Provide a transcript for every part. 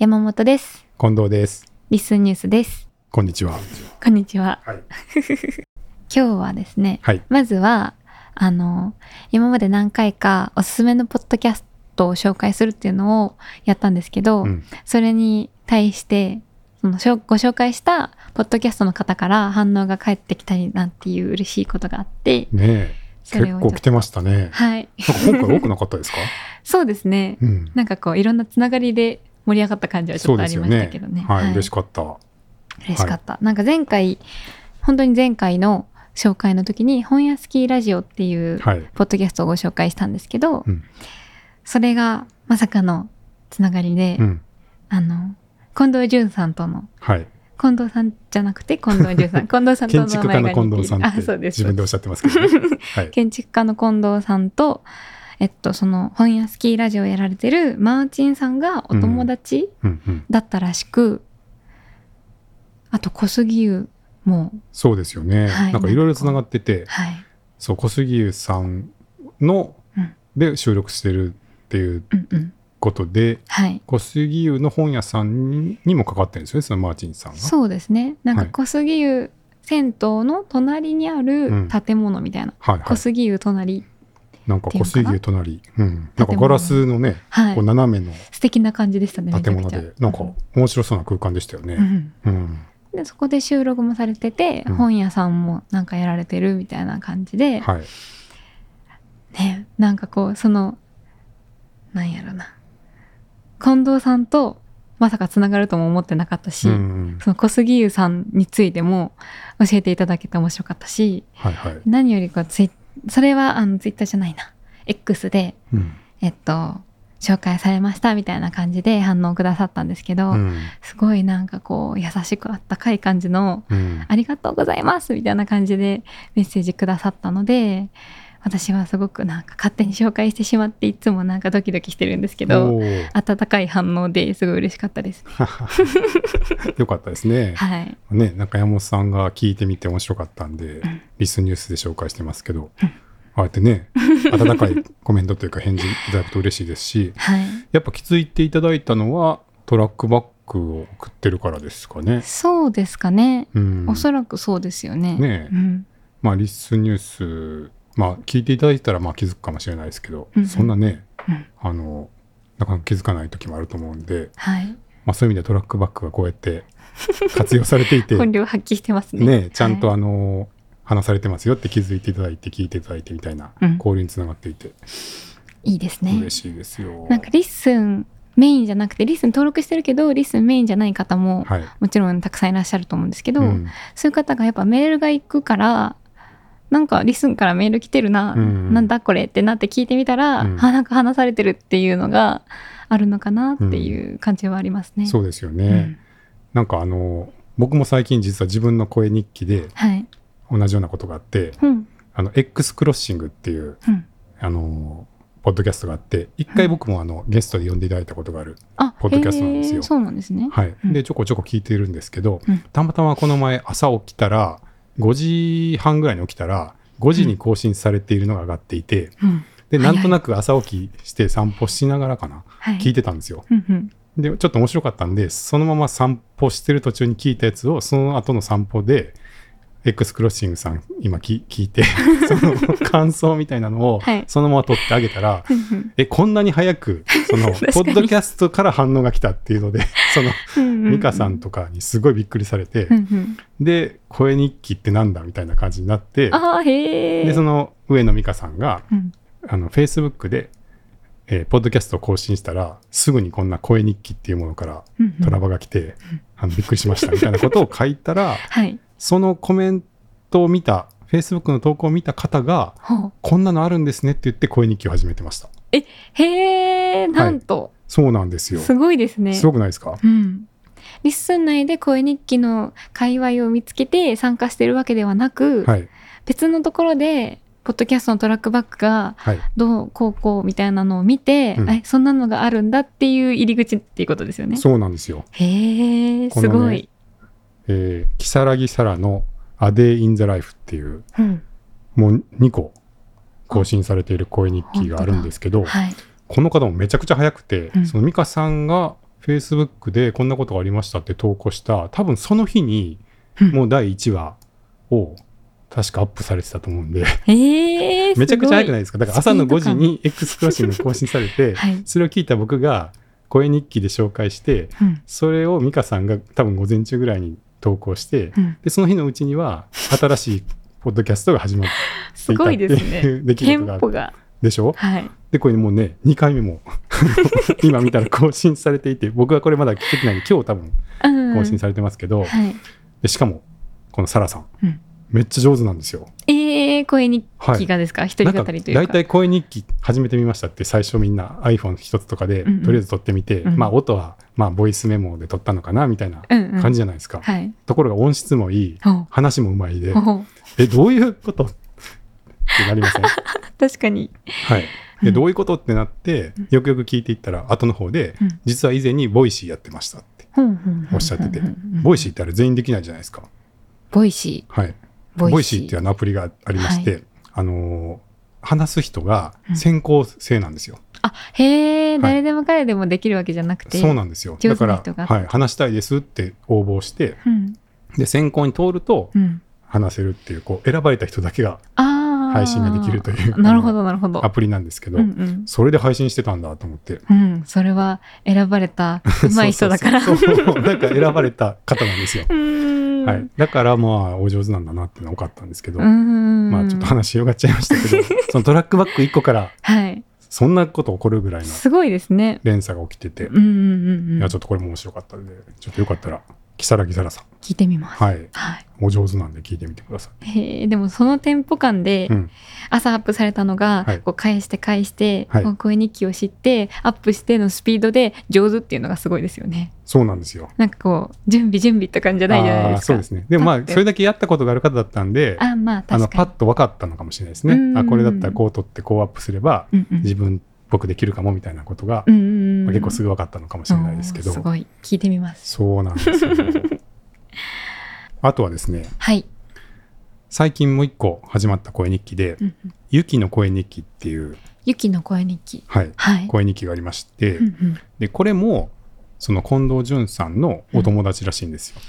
山本です。近藤です。リスンニュースです。こんにちは。こんにちは。はい。今日はですね、はい。まずは、あの、今まで何回かおすすめのポッドキャストを紹介するっていうのをやったんですけど、うん。それに対して、そのご紹介したポッドキャストの方から反応が返ってきたりなんていう嬉しいことがあって、ね結構来てましたね。はい。今回多くなかったですか？そうですね。うん。なんかこう、いろんなつながりで盛り上がった感じはちょっとありましたけどね。はい。嬉しかった。嬉しかった、なんか前回本当に前回の紹介の時に本屋スキーラジオっていうはい。ポッドキャストをご紹介したんですけど、うん。それがまさかのつながりで、うん。あの近藤淳さんとのはい。近藤さんじゃなくて近藤淳さん 近藤さんとの建築家の近藤さんって自分でおっしゃってますけどね。はい。建築家の近藤さんとえっとその本屋スキーラジオをやられてるマーチンさんがお友達うんうん。だったらしく、あと小杉湯もそうですよね。はいなんかいろいろつながってて、はい。そう、小杉湯さんのうん。で収録してるっていううんうん。ことで、はい。小杉湯の本屋さんにも関わってるんですよね、そのマーチンさんが。そうですね。なんかはい。小杉湯銭湯の隣にあるうん。建物みたいな、はいはい。小杉湯隣なんか小杉湯隣。うん。なんかガラスのね、はいこう斜めの素敵な感じでしたね建物で、なんか面白そうな空間でしたよね。うんうん。でそこで収録もされてて、うん本屋さんもなんかやられてるみたいな感じで、はい。ねなんかこうそのなんやろな近藤さんとまさかつながるとも思ってなかったし、うん。その小杉湯さんについても教えていただけて面白かったしはいはい。何よりこうツイそれはあのツイッターじゃないな X でうん。えっと紹介されましたみたいな感じで反応くださったんですけど、うん。すごいなんかこう優しくあったかい感じのうん。ありがとうございますみたいな感じでメッセージくださったので私はすごくなんか勝手に紹介してしまっていつもなんかドキドキしてるんですけど温かい反応ですごい嬉しかったですね。よかったですね。はい。ね、なんか山本さんが聞いてみて面白かったんで、んリスニュースで紹介してますけど、ああやってね、温かいコメントというか返事いただくと嬉しいですし、はい。やっぱ気づいていただいたのはトラックバックを送ってるからですかね。そうですかね。うん。おそらくそうですよね。ねえうん。まあリスニュース、まあ聞いていただいたらまあ気づくかもしれないですけど、うんうんそんなね、うんあの、なかなか気づかない時もあると思うんで、はい。まあそういう意味ではトラックバックがこうやって活用されていて、本領発揮してますね。ね、ちゃんとはいあの、話されてますよって気づいていただいて聞いていただいてみたいなうん交流につながっていて、いいですね嬉。しいですよ。なんか LISTEN メインじゃなくて LISTEN 登録してるけど LISTEN メインじゃない方もはい。もちろんたくさんいらっしゃると思うんですけど、うんそういう方がやっぱメールが行くからなんか LISTEN からメール来てるな、うんなんだこれってなって聞いてみたら、うんあなんか話されてるっていうのがあるのかなっていう感じはありますね。そうですよね。うんなんかあの、僕も最近実は自分の声日記ではい。同じようなことがあって、うんあの、X クロッシングっていう、うん。あの、ポッドキャストがあって、一回僕もあの、ゲストで呼んでいただいたことがある。あ、ポッドキャストなんですよそうなんですね。はい。うんで、ちょこちょこ聞いてるんですけど、うんたまたまこの前朝起きたら、5時半ぐらいに起きたら、5時に更新されているのが上がっていて、うん。で、なんとなく朝起きして散歩しながらかな、はい。聞いてたんですよ。うんうん。で、ちょっと面白かったんで、そのまま散歩してる途中に聞いたやつを、その後の散歩で、X クロッシングさん今聞聞いて、その感想みたいなのをはい、そのまま撮ってあげたら、うんうん。え、こんなに早く、その、ポッドキャストから反応が来たっていうので、その、うんうんミカさんとかにすごいびっくりされてで、声日記ってなんだみたいな感じになって。で、その上野美香さんが、うん。あの、Facebook で、えーポッドキャストを更新したら、すぐにこんな声日記っていうものからトラバが来て、あのびっくりしましたみたいなことを書いたら、はい。そのコメントを見た、Facebook の投稿を見た方が、こんなのあるんですねって言って声日記を始めてました。へえ、なんと、そうなんですよ。すごいですね。すごくないですか？うん。 LISTEN 内で声日記の界隈を見つけて参加してるわけではなく、はい。別のところでポッドキャストのトラックバックがはい。どうこうこうみたいなのを見て、うんえそんなのがあるんだっていう入り口っていうことですよね。そうなんですよ。へえすごい。えー、キサラギサラの A Day in the Life っていう、うん、もう2個更新されている声日記があるんですけど、はい。この方もめちゃくちゃ早くて、うん。そのミカさんが Facebook でこんなことがありましたって投稿した多分その日にうん。もう第1話を確かアップされてたと思うんでえー、めちゃくちゃ早くないいですか？だから朝の5時に X クロッシング更新されて はい。それを聞いた僕が声日記で紹介してうん。それを美香さんが多分午前中ぐらいに投稿してうん。でその日のうちには新しいポッドキャストが始まって すごいですっていねう。出来テ事があるンポが。でしょ？はい。でこれもうね2回目も 今見たら更新されていて僕はこれまだ聞けてないんで今日多分うん。更新されてますけど、はい。でしかもこのサラさん、うんめっちゃ上手なんですよ。えー、声日はい。記がですか、一人語りというか。大体声日記始めてみましたって最初みんな iPhone 一つとかでうんうん。とりあえず撮ってみて、うんまあ音はまあボイスメモで撮ったのかなみたいなうんうん、感じじゃないですか、はい。ところが音質もいい話もうまいでえどういうこと？ってなりません？確かに。はい。うん。でどういうことってなってよくよく聞いていったら後の方で、うん。実は以前に Voicy やってましたっておっしゃっててうんうん。うん Voicy ってあれ全員できないじゃないですか。ボイシはい。ー。 Voicy っていうアプリがありまして、あのー話す人が選考制なんですよ。あ、へえ、い誰でも彼でもできるわけじゃなくて。そうなんですよ。上だから、はい、話したいですって応募して、うん。で、選考に通るとうん。話せるっていう、こう、選ばれた人だけが。配信ができるというなるほど、なるほど。アプリなんですけど、うんうん。それで配信してたんだと思って。うん、それは選ばれた上手い人だから。そうそうそうなんか選ばれた方なんですよ。うーん。はい。だからまあ、お上手なんだなっていうのは多かったんですけど。まあちょっと話広がっちゃいましたけど、そのトラックバック1個からはい。そんなこと起こるぐらいのすごいですね。連鎖が起きてて、うんうんうんうん。いやちょっとこれも面白かったのでちょっとよかったら如月沙羅さん。聞いてみます。はい。はい。お上手なんで聞いてみてくださへえ、でもそのテンポ感でい、うん、朝アップされたのが、はい。こう返して返して、はい。こう声日記を知って、アップしてのスピードで上手っていうのがすごいですよね。そうなんですよ。なんかこう、準備準備って感じじゃないじゃないですか。そうですね。でもまあそれだけやったことがある方だったんであ、まああ。のパッと分かったのかもしれないですね。うん。あこれだったらこう取ってこうアップすればうんうん。自分っぽくできるかもみたいなことが、うんうんうんまあ結構すぐ分かったのかもしれないですけどすごい。聞いてみます。そうなんですよあとはですねはい。最近もう一個始まった声日記でうんうん「ゆきの声日記」っていう、ゆきの声日記。はい、はい。声日記がありまして、うんうんでこれもその近藤淳さんのお友達らしいんですよ。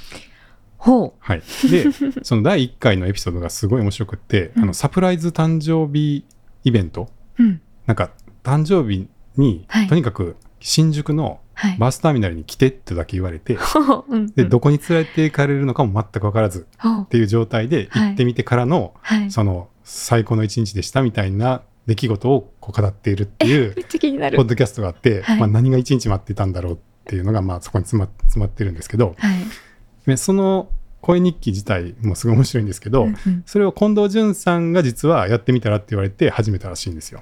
ほはい、でその第1回のエピソードがすごい面白くって、うんあのサプライズ誕生日イベントう。うん。なんか誕生日に、はいとにかく新宿のはい。バスターミナルに来てってだけ言われて、ほう。うんうんでどこに連れて行かれるのかも全く分からずっていう状態ではい行ってみてからの、はい。その最高の一日でしたみたいな出来事をこう語っているっていう ポッ。ドキャストがあって、はいまあ、何が一日待ってたんだろうっていうのがまあそこに詰ま詰まってるんですけどはい。でその声日記自体もすごい面白いんですけど、うんうんそれを近藤淳さんが実はやってみたらって言われて始めたらしいんですよ。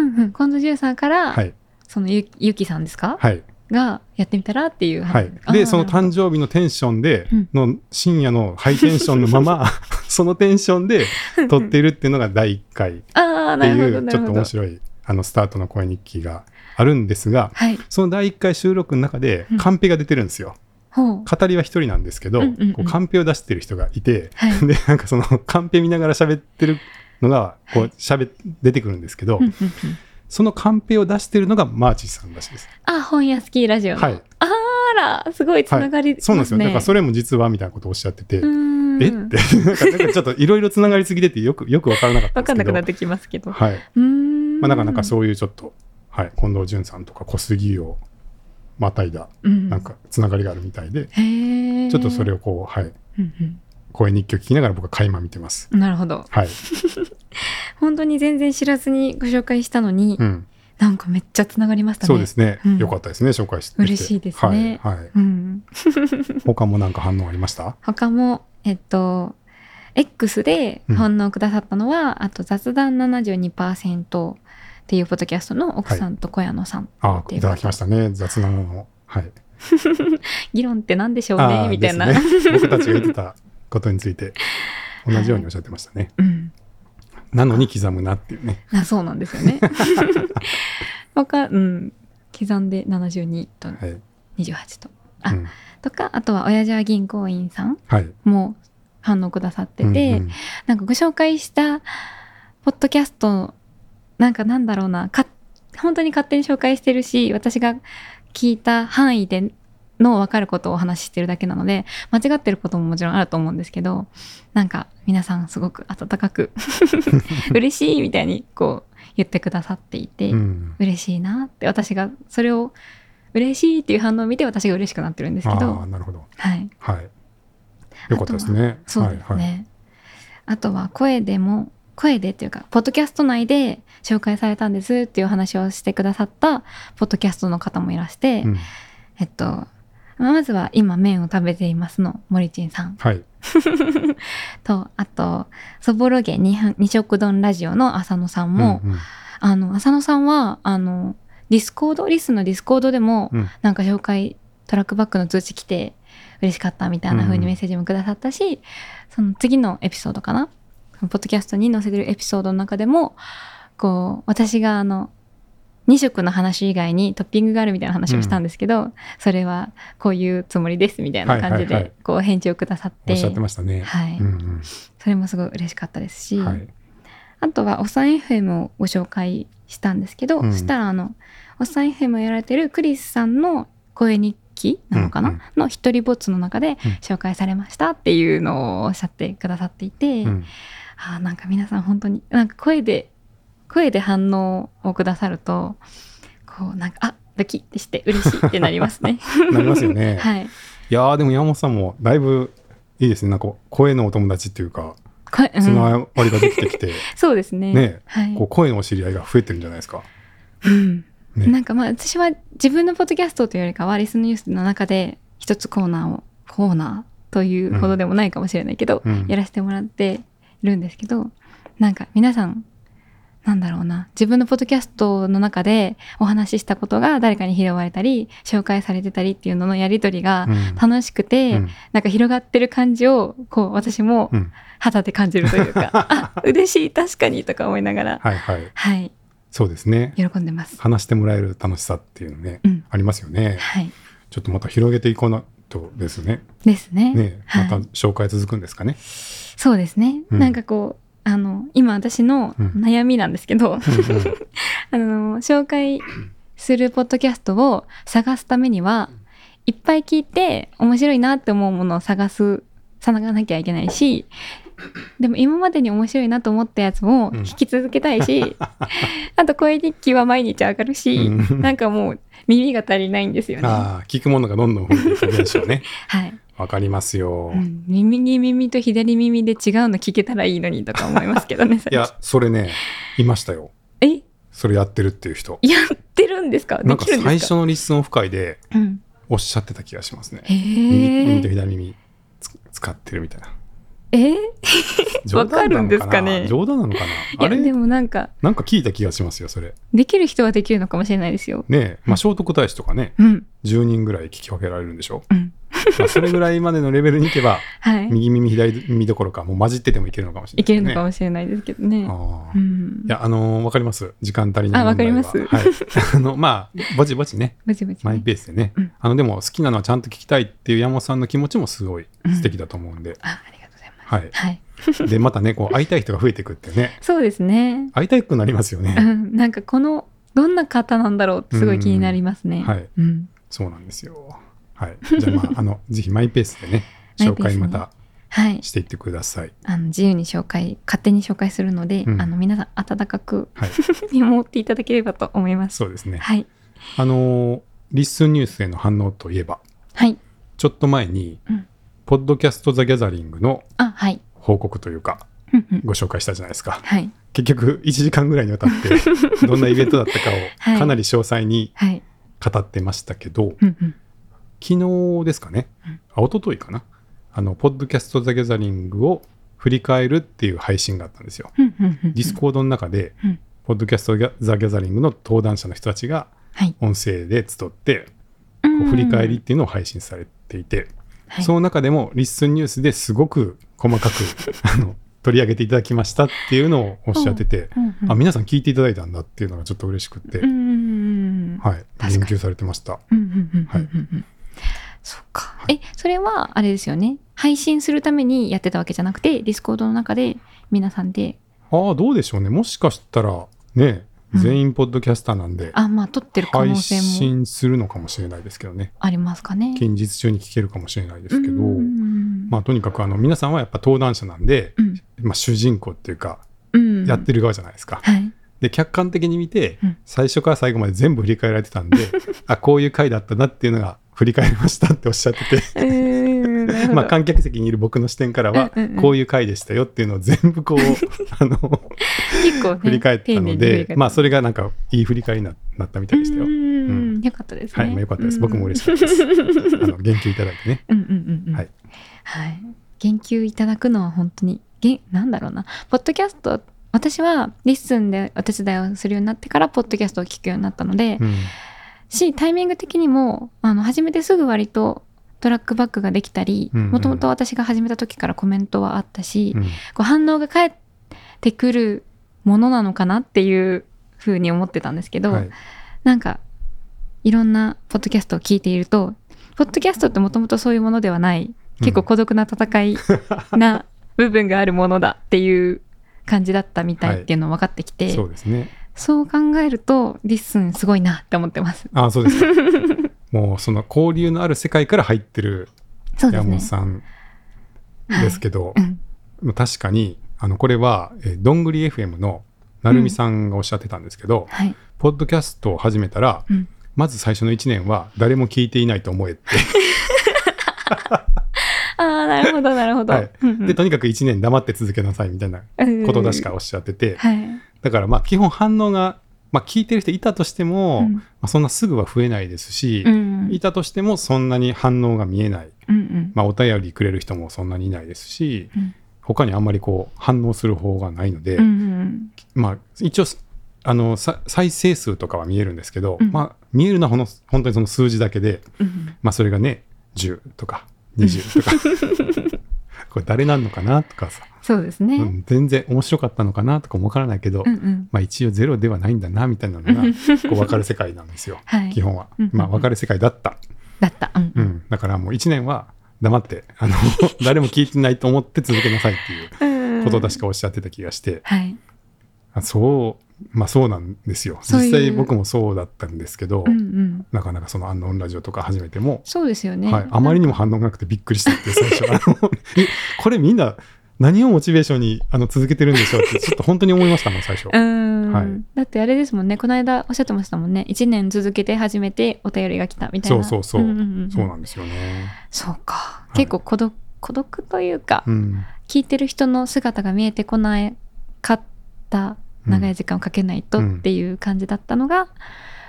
うんうん近藤淳さんから、はい、そのゆゆきさんですか、はいがやってみたらっていう話。はい、でその生誕生日のテンションでうんの深夜のハイテンションのまま そのテンションで撮っているっていうのが第1回 っていうちょっと。面白いあのスタートの声日記があるんですがはい。その第1回収録の中でうんカンペが出てるんですよ。ほう。語りは一人なんですけど、うんうんうんこうカンペを出してる人がいて、はい。でなんかそのカンペ見ながら喋ってるのがこうはい喋出てくるんですけど、うんうんうんそのカンペを出してるのがマーチさんらしいです。あ、本屋スキーラジオの。はいあら、すごいつながり。そうなんですよ。だからそれも実はみたいなことをおっしゃってて、え？ってなんかちょっといろいろつながりすぎててよくよくわからなかったんわかですけどんなくなってきますけど。はい。うーん。まあなかなかそういうちょっと、はい、近藤淳さんとか小杉をまたいだうん。なんかつながりがあるみたいで。ちょっとそれを。をこう、はい、うん声日記を聞きながら僕は垣間見てます。うん。なるほど。はい。本当に全然知らずにご紹介したのに、うん。なんかめっちゃつながりましたね。そうですね、うんよかったですね、紹介して。嬉しいですねはい。はい。うん。他もなんか反応ありました？他も、えっと、X で反応くださったのは、あと雑談72%っていうポッドキャストの奥さんと小屋野さんあっていただきましたね、雑談の。はい。議論って何でしょうねみたいな、ですね、僕たちが言ってたことについて、同じようにおっしゃってましたね。うんなのに刻むなっていうね。あそうなんですよね 他うん刻んで72とはい。28とあうんとかあとは親父は銀行員さんはい。も反応くださってて、うんうんなんかご紹介したポッドキャストなんかなんだろうなか本当に勝手に紹介してるし私が聞いた範囲での分かることをお話ししてるだけなので間違ってることももちろんあると思うんですけどなんか皆さんすごく温かく 嬉しいみたいにこう言ってくださっていて、うん。嬉しいなって私がそれを嬉しいっていう反応を見て私が嬉しくなってるんですけあどあなるほど。はい。はい。よかったですね。そうですね、はいはい。あとは声でも声でっていうかポッドキャスト内で紹介されたんですっていう話をしてくださったポッドキャストの方もいらして、うん。えっとまあまずは今麺を食べていますの森珍さん。はい。とあとそぼろげ二食丼ラジオの浅野さんも、うんうん。あの浅野さんはあのディスコードリスのディスコードでも、うん。なんか紹介トラックバックの通知来て嬉しかったみたいな風にメッセージもくださったし、その次のエピソードかな？ポッドキャストに載せてるエピソードの中でもこう私があの2色の話以外にトッピングがあるみたいな話をしたんですけど、それはこういうつもりですみたいな感じはいはいはい。でこう返事をくださって、おっしゃってましたね。はい。うんそれもすごい嬉しかったですし、うんはい。あとはおっさん FM をご紹介したんですけど、うん。そしたらあのおっさん FM をやられてるクリスさんの声日記なのかな、うんうん。の一人ぼっつの中で紹介されましたっていうのをおっしゃってくださっていて、うん。あーなんか皆さん本当になんか声で声で反応をくださるとこうなんかあドキッてして嬉しいってなりますね。なりますよね。はい。いやーでも山本さんもだいぶいいですね。なんか声のお友達っていうかつながりができてきて、そうですね。ね。はい。こう声のお知り合いが増えてるんじゃないですか。うん。ね。なんかまあ私は自分のポッドキャストというよりかはリスンニュースの中で一つコーナーをコーナーというほどでもないかもしれないけど、うん。やらせてもらってるんですけどなんか皆さんなんだろうな。自分のポッドキャストの中でお話ししたことが誰かに拾われたり紹介されてたりっていうののやり取りがうん。楽しくて、うん。なんか広がってる感じをこう私もうん。肌で感じるというか、あ嬉しい確かにとか思いながらはいはい。はい。そうですね。喜んでます。話してもらえる楽しさっていうのね、うん。ありますよね。はい。ちょっとまた広げていこうなとですね。ですね。ね。はい。また紹介続くんですかね、そうですね、うん。なんかこうあの今私のうん。悩みなんですけど、うんうん。あの紹介するポッドキャストを探すためにはいっぱい聞いて面白いなって思うものを探す探さなきゃいけないしでも今までに面白いなと思ったやつも聞き続けたいし、あと声日記は毎日上がるし、うん。なんかもう耳が足りないんですよね。はああ聞くものがどんどん増えていく現象ね。い、わかりますよ、うん。耳に耳と左耳で違うの聞けたらいいのにとか思いますけどね最いやそれねいましたよ。近え？それやってるっていう人。やってるんですか？なんか最初のリッスンオフ会でうん、おっしゃってた気がしますね。へ右耳とえ左耳つ使ってるみたいな。え？わかるんですかね？冗談なのかな？いあれ？やでもなんかなんか聞いた気がしますよそれ。できる人はできるのかもしれないですよ。ねえ、まあ、聖徳太子とかねうん。10人ぐらい聞き分けられるんでしょ、うんまあ、それぐらいまでのレベルに行けば はい。右耳左耳どころかもう混じっててもいけるのかもしれないいけるのかももしれないですけどね。うん。いやあのーわかります。時間足りないあわかります。ははい。あのまあぼちぼちね。ぼちぼちマイペースでね、うん。あのでも好きなのはちゃんと聞きたいっていう山本さんの気持ちもすごい素敵だと思うんで、あありがとうございます。はい。はい。でまたねこう会いたい人が増えていくってね。そうですね。会いたくなりますようね、ん。なんかこのどんな方なんだろうってすごい気になりますね。はい。うん。そうなんですよはい。じゃあまああのぜひマイペースでね紹介またはい。していってください。あの自由に紹介勝手に紹介するので、うん。あの皆さん温かくはい。見守っていただければと思います。そうですね。はい。あのーLISTEN ニュースへの反応といえばはい。ちょっと前に、うん。ポッドキャスト・ザ・ギャザリングのあはい。報告というかご紹介したじゃないですか。はい。結局1時間ぐらいにわたって どんなイベントだったかはい。をかなり詳細にはい。語ってましたけど、うんうん昨日ですかね、うん。あ一昨日かな。あのポッドキャスト・ザ・ギャザリングを振り返るっていう配信があったんですよ。うんうんうんうん。 Discord の中で、うん。ポッドキャスト・ザ・ギャザリングの登壇者の人たちがはい。音声で集ってこう振り返りっていうのを配信されていて、はい。その中でも LISTEN ニュースですごく細かく あの取り上げていただきましたっていうのをおっしゃってて、うんうん。あ皆さん聞いていただいたんだっていうのがちょっと嬉しくって、うんうんうんはい、言及されてました。うんうんうんうんはいうん。うんそっか、えそれはあれですよね。配信するためにやってたわけじゃなくて Discord の中で皆さんで。ああどうでしょうね。もしかしたらね全員ポッドキャスターなんで、あまあ撮ってる可能配性も信するのかもしれないですけどね。ありますかね。近日中に聞けるかもしれないですけど、うん。まあとにかくあの皆さんはやっぱ登壇者なんで、うん。まあ主人公っていうか、うん。やってる側じゃないですか。はい。で、客観的に見てうん、最初から最後まで全部振り返られてたんで、あ、こういう回だったなっていうのが振り返りましたっておっしゃってて、うーまあ観客席にいる僕の視点からはこういう回でしたよっていうのを全部こう、あの、結構ね振り返ったので、たまあそれがなんかいい振り返りにななったみたいでしたよ。ううんんよかったですね。はい、まあよかったです。うん僕も嬉しかったです。あの、言及いただいてね。うんうんうんうん。はい。はい。言及いただくのは本当に、げなんだろうな。ポッドキャスト、私は LISTEN でお手伝いをするようになってから、ポッドキャストを聞くようになったので、うん。し、タイミング的にも、あの、始めてすぐ割とトラックバックができたり、もともと私が始めた時からコメントはあったし、うんこう反応が返ってくるものなのかなっていうふうに思ってたんですけど、はい。なんかいろんなポッドキャストを聞いているとポッドキャストってもともとそういうものではない結構孤独な戦いな 部分があるものだっていう感じだったみたいっていうの分かってきて、そうですね。そう考えると LISTEN すごいなって思ってます。あそうですか。もうその交流のある世界から入ってる山本さんですけど、うん。まあ確かにあのこれは、えーどんぐり FM のなるみさんがおっしゃってたんですけど、はい、ポッドキャストを始めたら、うん。まず最初の1年は誰も聞いていないと思えって、ああなるほどなるほど。はい。うんうん。でとにかく1年黙って続けなさいみたいなこと確かおっしゃってて、はいだからまあ基本反応が、まあ、聞いてる人いたとしても、うん。まあ、そんなすぐは増えないですし、うん。いたとしてもそんなに反応が見えない、うんうん。まあ、お便りくれる人もそんなにいないですし、うん。他にあんまりこう反応する方がないので、うんうんまあ一応あのさ再生数とかは見えるんですけど、うん。まあ、見えるのはほんの本当にその数字だけで、うんまあ、それがね10とか20とか これ誰なんのかなとかさ、そうですね。うん全然面白かったのかなとかもわからないけど、うんうん。まあ、一応ゼロではないんだなみたいなのがこう分かる世界なんですよ。はい。基本は、うんまあ分かる世界だった、だった。うんう、ん、だからもう1年は黙ってあの 誰も聞いてないと思って続けなさいっていうことを確かおっしゃってた気がして、はい。あそうまあそうなんですよ。実際僕もそうだったんですけど、うんうん。なかなかその「アンノーンラジオ」とか始めても、そうですよね。はい、あまりにも反応がなくてびっくりしたって最初 これみんな何をモチベーションにあの続けてるんでしょうってちょっと本当に思いましたもん最初。はい。だってあれですもんね。この間おっしゃってましたもんね。1年続けて初めてお便りが来たみたいな。そうそうそう、んんんそうなんですよね。そうか、い。結構孤独孤独というか、うん、聞いてる人の姿が見えてこなかった長い時間をかけないとうんっていう感じだったのが、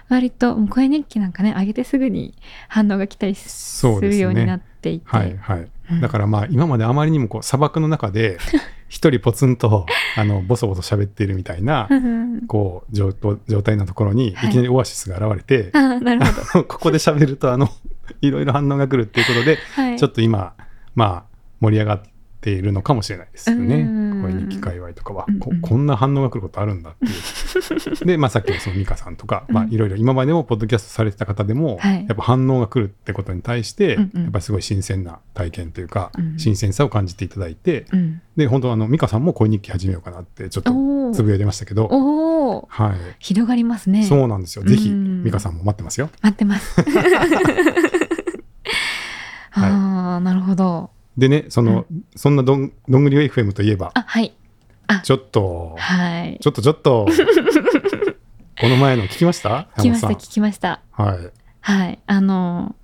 割ともう声日記なんかね上げてすぐに反応が来たりするようになっていて、はいはい、うん。だからまあ今まであまりにもこう砂漠の中で 一人ポツンとあのボソボソ喋っているみたいなうん。こう状状態のところにい。きなりオアシスが現れて、あーなるほど、ここで喋るとあのいろいろ反応が来るっていうことで、はい、ちょっと今まあ盛り上がっているのかもしれないですよね。うん。声日記界隈とかは。うんうん。ここんな反応が来ることあるんだっていう。で、まあ、さっきのその美香さんとか、まあ、うんいろいろ今までもポッドキャストされてた方でも、はい。やっぱ反応が来るってことに対して、うんうん。やっぱりすごい新鮮な体験というか、うん。新鮮さを感じていただいてうん、で本当あの美香さんも声日記始めようかなってちょっとつぶやいてましたけど、はい、広がりますね。そうなんですよ。ぜひうん。美香さんも待ってますよ。待ってます。ああ、なるほど。でねその、そんなどんどんぐり FM といえばあ、はい。ちょっとはい。ちょっとちょっと この前の聞きました？聞きました、聞きました。はいはい。あの、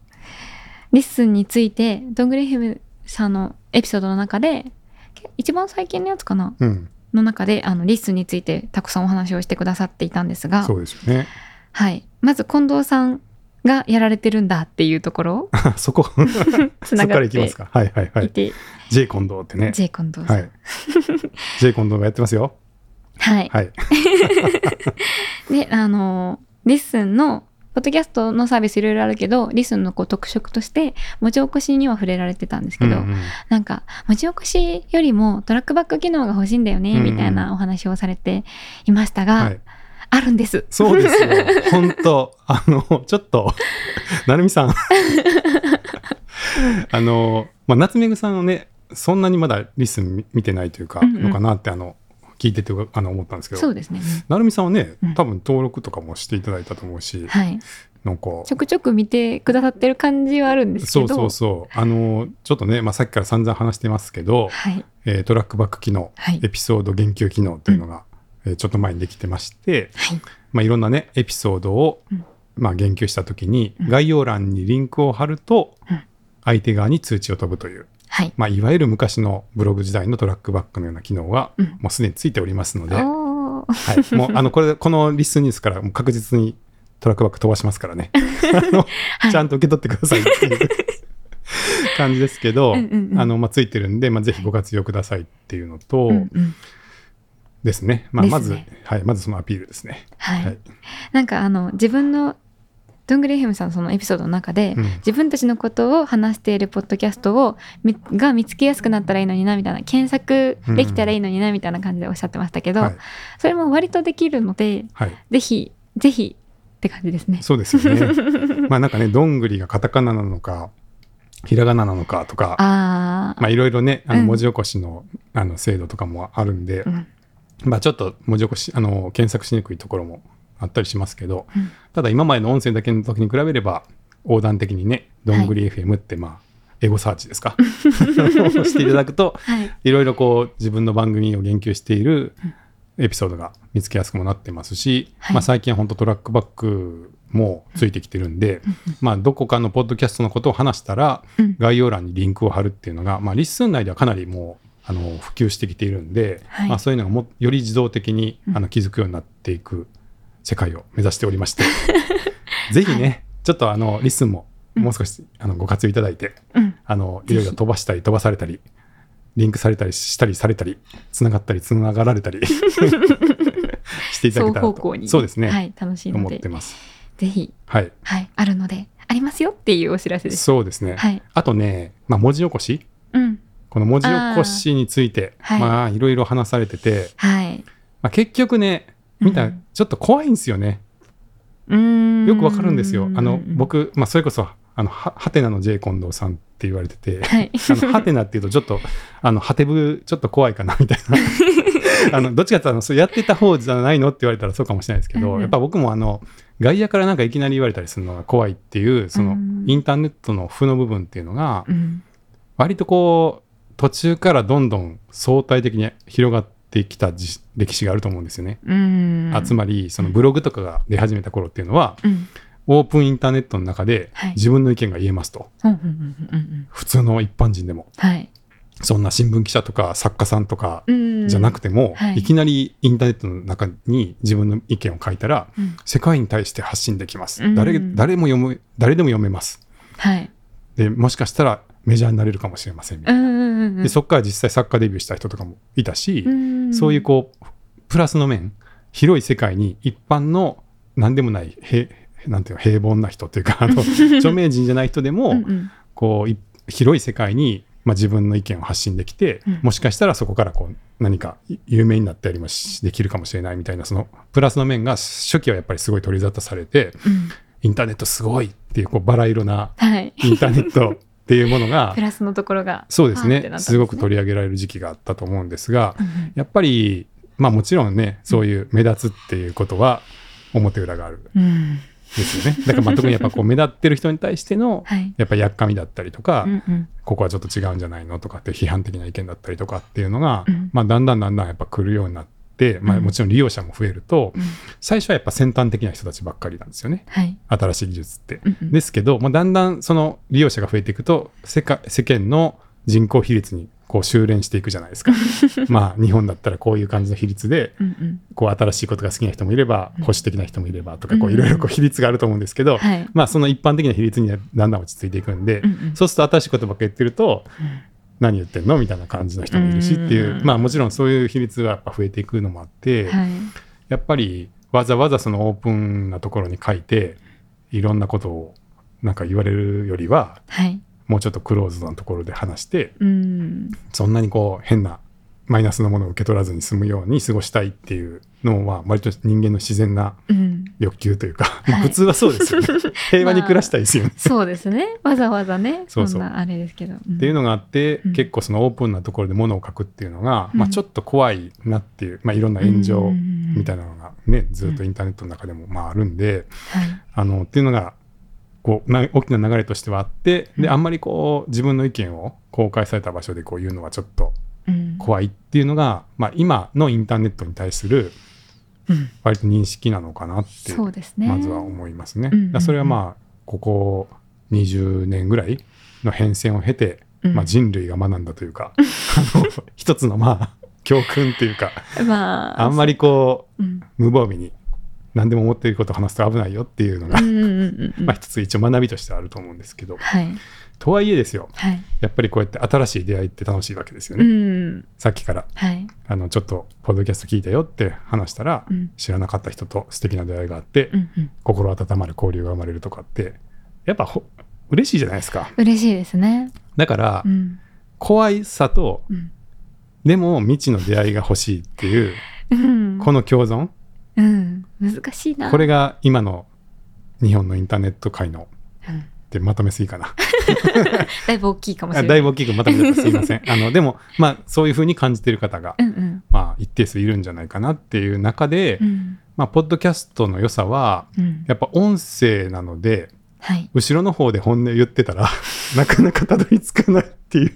LISTEN について、どんぐり FM さんのエピソードの中で、け一番最近のやつかな？うんの中で、あの、 LISTEN についてたくさんお話をしてくださっていたんですがそ、うですよねはい。まず、近藤さんがやられてるんだっていうところ？そこ。そつながっていきますか。はいはいはい。J 近藤ってね。J 近藤さん。はい。J 近藤がやってますよ。はい。はい。で、あの、 LISTEN の、ポッドキャストのサービスいろいろあるけど、 LISTEN のこう特色として、文字起こしには触れられてたんですけど、うんうんなんか、文字起こしよりもトラックバック機能が欲しいんだよね、うんうん。みたいなお話をされていましたが、はいあるんです。そうですよ本当 あのちょっとなるみさん あの、まあ、夏目ぐさんをねそんなにまだリスン見見てないというか、うんうんのかなってあの聞いててあの思ったんですけどそうですね。なるみさんはねうん多分登録とかもしていただいたと思うし、はい。なんかちょくちょく見てくださってる感じはあるんですけど。そうそうそうあのちょっとね、まあ、さっきから散々話してますけど、はい。えートラックバック機能、はいエピソード言及機能というのが、えーちょっと前にできてまして、はい。まあ、いろんなねエピソードを、うん。まあ、言及した時に、うん。概要欄にリンクを貼ると、うん。相手側に通知を飛ぶという、はい。まあ、いわゆる昔のブログ時代のトラックバックのような機能が、うん。もうすでについておりますので、はい、もうあのこれこのリスニュースからもう確実にトラックバック飛ばしますからね。あの、はい。ちゃんと受け取ってくださいっていう 感じですけど、うんうんうん。あのまあ、ついてるんで、まあ、ぜひご活用くださいっていうのと、うんうんですね、まあ、まず、はい、まずそのアピールですね。はい。はい。なんかあの自分のどんぐり FM さんのそのエピソードの中で、うん。自分たちのことを話しているポッドキャストをみが見つけやすくなったらいいのになみたいな検索できたらいいのになみたいな感じでおっしゃってましたけど、はい。それも割とできるのではい、ぜひぜひって感じですね。そうですよね。まあなんかね、どんぐりがカタカナなのか、ひらがななのかとか、あー。まあいろいろね、あうん。の文字起こしの,、あの精度とかもあるんで、うんまあちょっと文字起こし、あの検索しにくいところもあったりしますけど、うんただ今までの音声だけの時に比べれば、横断的にね、どんぐり FM ってまあ、エゴサーチですか？をしていただくと、はい。いろいろこう自分の番組を言及しているエピソードが見つけやすくもなってますし、はい。まあ、最近は本当トラックバックもついてきてるんで、まあ、どこかのポッドキャストのことを話したらうん。概要欄にリンクを貼るっていうのが、まあ、リッスン内ではかなりもうあの普及してきているんで、はい。まあ、そういうのがもより自動的にうん。あの気づくようになっていく世界を目指しておりまして、ぜひねちょっとあのリッスンももう少しあのご活用いただいて、うん。あのいろいろ飛ばしたり飛ばされたりリンクされたりしたりされたりつながったりつながられたり していただけたらと。双方向にそうですね、はい、楽しい思ってます。ぜひ、はい。はい、あるのでありますよっていうお知らせです。そうですね、はい、あとね、まあ、文字起こしうん、この文字起こしについてまあいろいろ話されてて、はい。まあ、結局ねみんうちょっと怖いんですよね、うーん。よくわかるんですよ。あのうん。僕、まあ、それこそあのははてなの J 近藤さんって言われてて、はい。あのハテナっていうとちょっとあのハテブちょっと怖いかなみたいな。あのどっちかっていうとそうやってた方じゃないのって言われたらそうかもしれないですけど、うんうん。やっぱ僕もあの外野からなんかいきなり言われたりするのが怖いっていうそのうん。インターネットの負の部分っていうのがうん。割とこう途中からどんどん相対的に広がってきたじ歴史があると思うんですよね。うん。あつまりそのブログとかが出始めた頃っていうのはうん。オープンインターネットの中ではい。自分の意見が言えますと。うんうんうんうん。普通の一般人でも。はい。そんな新聞記者とか作家さんとかうん。じゃなくても、はい。い、きなりインターネットの中に自分の意見を書いたらうん。世界に対して発信できます、うん。誰誰も読む誰でも読めます。はい。でもしかしたらメジャーになれるかもしれませんみたいな、でそこから実際作家デビューした人とかもいたし、うんそういうこうプラスの面広い世界に一般の何でもない平なんていうの平凡な人というかあの 著名人じゃない人でも、うんうん。こうい広い世界に、まあ、自分の意見を発信できて、うん。もしかしたらそこからこう何かい有名になったりもしできるかもしれないみたいなそのプラスの面が初期はやっぱりすごい取り沙汰されてうん。インターネットすごいっていうこうバラ色なはい。インターネットっていうものがプラスのところがそうですね。パーってなったんですすごく取り上げられる時期があったと思うんですがうんうん。やっぱりまあもちろんねそういう目立つっていうことは表裏があるんうん。ですよね。だからまあ特にやっぱこう目立ってる人に対しての はい。やっぱりやっかみだったりとか、うんうん。ここはちょっと違うんじゃないのとかって批判的な意見だったりとかっていうのが、うん。まあ、だんだんだんだんやっぱ来るようになって、まあ、うん。もちろん利用者も増えると、うん。最初はやっぱ先端的な人たちばっかりなんですよね。はい。新しい技術って。うんうん。ですけど、まあ、だんだんその利用者が増えていくと世界世間の人口比率にこう修練していくじゃないですか。まあ日本だったらこういう感じの比率でこう新しいことが好きな人もいればうん。保守的な人もいればとかいろいろこう比率があると思うんですけど、はい。まあその一般的な比率にはだんだん落ち着いていくんで、そうすると新しいことばっかり言ってると、何言ってんの？みたいな感じの人もいるしっていう、うん。まあもちろんそういう比率がやっぱ増えていくのもあって、はい。やっぱりわざわざそのオープンなところに書いて、いろんなことをなんか言われるよりは、はい。もうちょっとクローズなところで話して、うん。そんなにこう変なマイナスのものを受け取らずに済むように過ごしたいっていうのは割と人間の自然なうん。欲求というか、まあはい普通はそうですよね。平和に暮らしたいですよね、そうですね。わざわざねそうそう。そんなあれですけど、っっていうのがあって、うん。結構そのオープンなところで物を書くっていうのが、うん。まあ、ちょっと怖いなっていう、まあ、いろんな炎上みたいな、なのがねずっとインターネットの中でもまああるんで、はい。あのっていうのがこうな大きな流れとしてはあってうん。であんまりこう自分の意見を公開された場所でこう言うのはちょっとうん怖いっていうのが、まあ、今のインターネットに対するうん。割と認識なのかなってそうですね。まずは思いますね。それはまあここ20年ぐらいの変遷を経て、うん。まあ、人類が学んだというか、あの一つのまあ教訓というかまああんまりこうん。う無防備に何でも思っていることを話すと危ないよっていうのが、まあ一つ一応学びとしてあると思うんですけど。はい。とはいえですよ。はい。やっぱりこうやって新しい出会いって楽しいわけですようね、ん。さっきから。はい。あのちょっとポッドキャスト聞いたよって話したら、うん。知らなかった人と素敵な出会いがあって、うんうん。心温まる交流が生まれるとかってやっぱほ嬉しいじゃないですか。嬉しいですね。だから、うん。怖いさとうん。でも未知の出会いが欲しいっていううん。この共存うん。難しいな。これが今の日本のインターネット界のうん。ってまとめすぎかな。だいぶ大きいかもしれない。あだいぶ大きくまとめすいません。あのでもまあそういうふうに感じてる方が、うんうん。まあ、一定数いるんじゃないかなっていう中で、うん。まあ、ポッドキャストの良さはうん。やっぱ音声なのではい。後ろの方で本音を言ってたら なかなかたどり着かないっていう。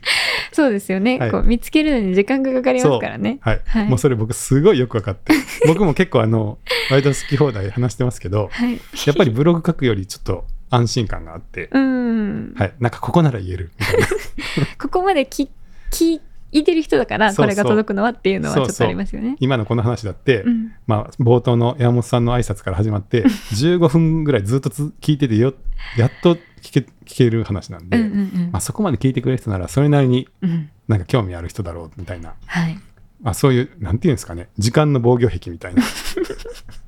そうですよね、はい。こう見つけるのに時間がかかりますからね。はい、はい。もうそれ僕すごいよく分かって。僕も結構あの割と好き放題話してますけどはい。やっぱりブログ書くよりちょっと安心感があって、うん、はい、なんかここなら言える。みたいな。ここまで聞聞いてる人だからこれが届くのはっていうのはちょっとありますよね。今のこの話だって、うん。まあ、冒頭の山本さんの挨拶から始まって15分ぐらいずっとつ聞いててよやっと聞け聞ける話なんで、うんうんうん。まあ、そこまで聞いてくれる人ならそれなりにうん。なんか興味ある人だろうみたいな、はい。まあ、そういうなんていうんですかね時間の防御壁みたいな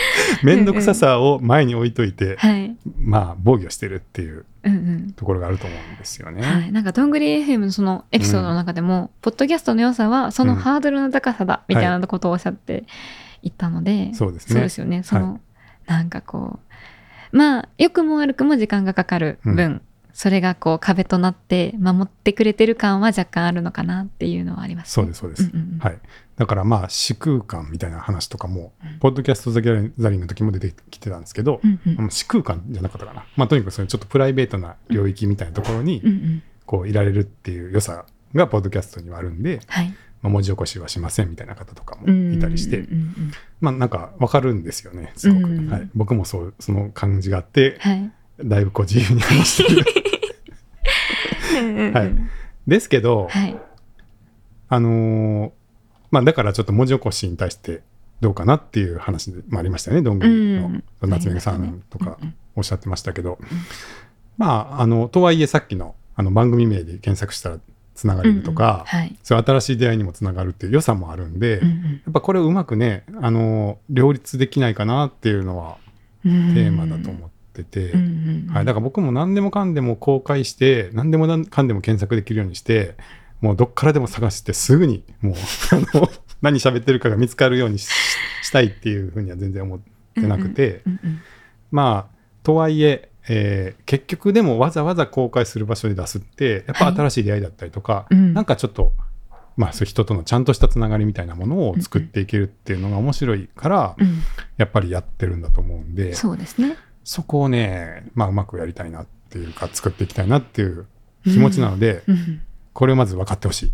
面倒くささを前に置いといて、はい。まあ防御してるっていううんうん。ところがあると思うんですよね。はい、なんかどんぐり FM のそのエピソードの中でも、ポッドキャストの良さはそのハードルの高さだみたいなことをおっしゃっていったので、そうですね。よね。その、なんかこうまあ良くも悪くも時間がかかる分、それがこう壁となって守ってくれてる感は若干あるのかなっていうのはあります、そうですそうです、うんうんうん。はい、だからまあ視空間みたいな話とかも、うん。ポッドキャスト・ザ・ギャザリングの時も出てきてたんですけど、視空間じゃなかったかな、まあ、とにかくそれちょっとプライベートな領域みたいなところにうんうんこういられるっていう良さがポッドキャストにはあるんで、はい。まあ、文字起こしはしませんみたいな方とかもいたりして、うんうんうんまあなんかわかるんですよねすごく、うんはい、僕もそうその感じがあってはい。だいぶこう自由に話して。る うんうんうん。はい。ですけど、はい。あのーまあだからちょっと文字起こしに対してどうかなっていう話もありましたよねどんぐりのうん。夏目さんとかおっしゃってましたけど、まああのとはいえさっきのあの番組名で検索したらつながれるとか、うんうんはい。そういう新しい出会いにもつながるっていう良さもあるんで、うんうんやっぱこれをうまくね、あの両立できないかなっていうのはテーマだと思ってて、うんうんうん。はい、だから僕も何でもかんでも公開して何でもかんでも検索できるようにしてもうどっからでも探してすぐにもう あの何喋ってるかが見つかるようにししたいっていうふうには全然思ってなくて、うんうんまあとはいええー結局でもわざわざ公開する場所で出すってやっぱはい。新しい出会いだったりとか、うん。なんかちょっとまあそういう人とのちゃんとしたつながりみたいなものを作っていけるっていうのが面白いから、うん。やっぱりやってるんだと思うんでそうですね。そこをね、まあ、うまくやりたいなっていうか作っていきたいなっていう気持ちなので、うんこれをまず分かってほしい。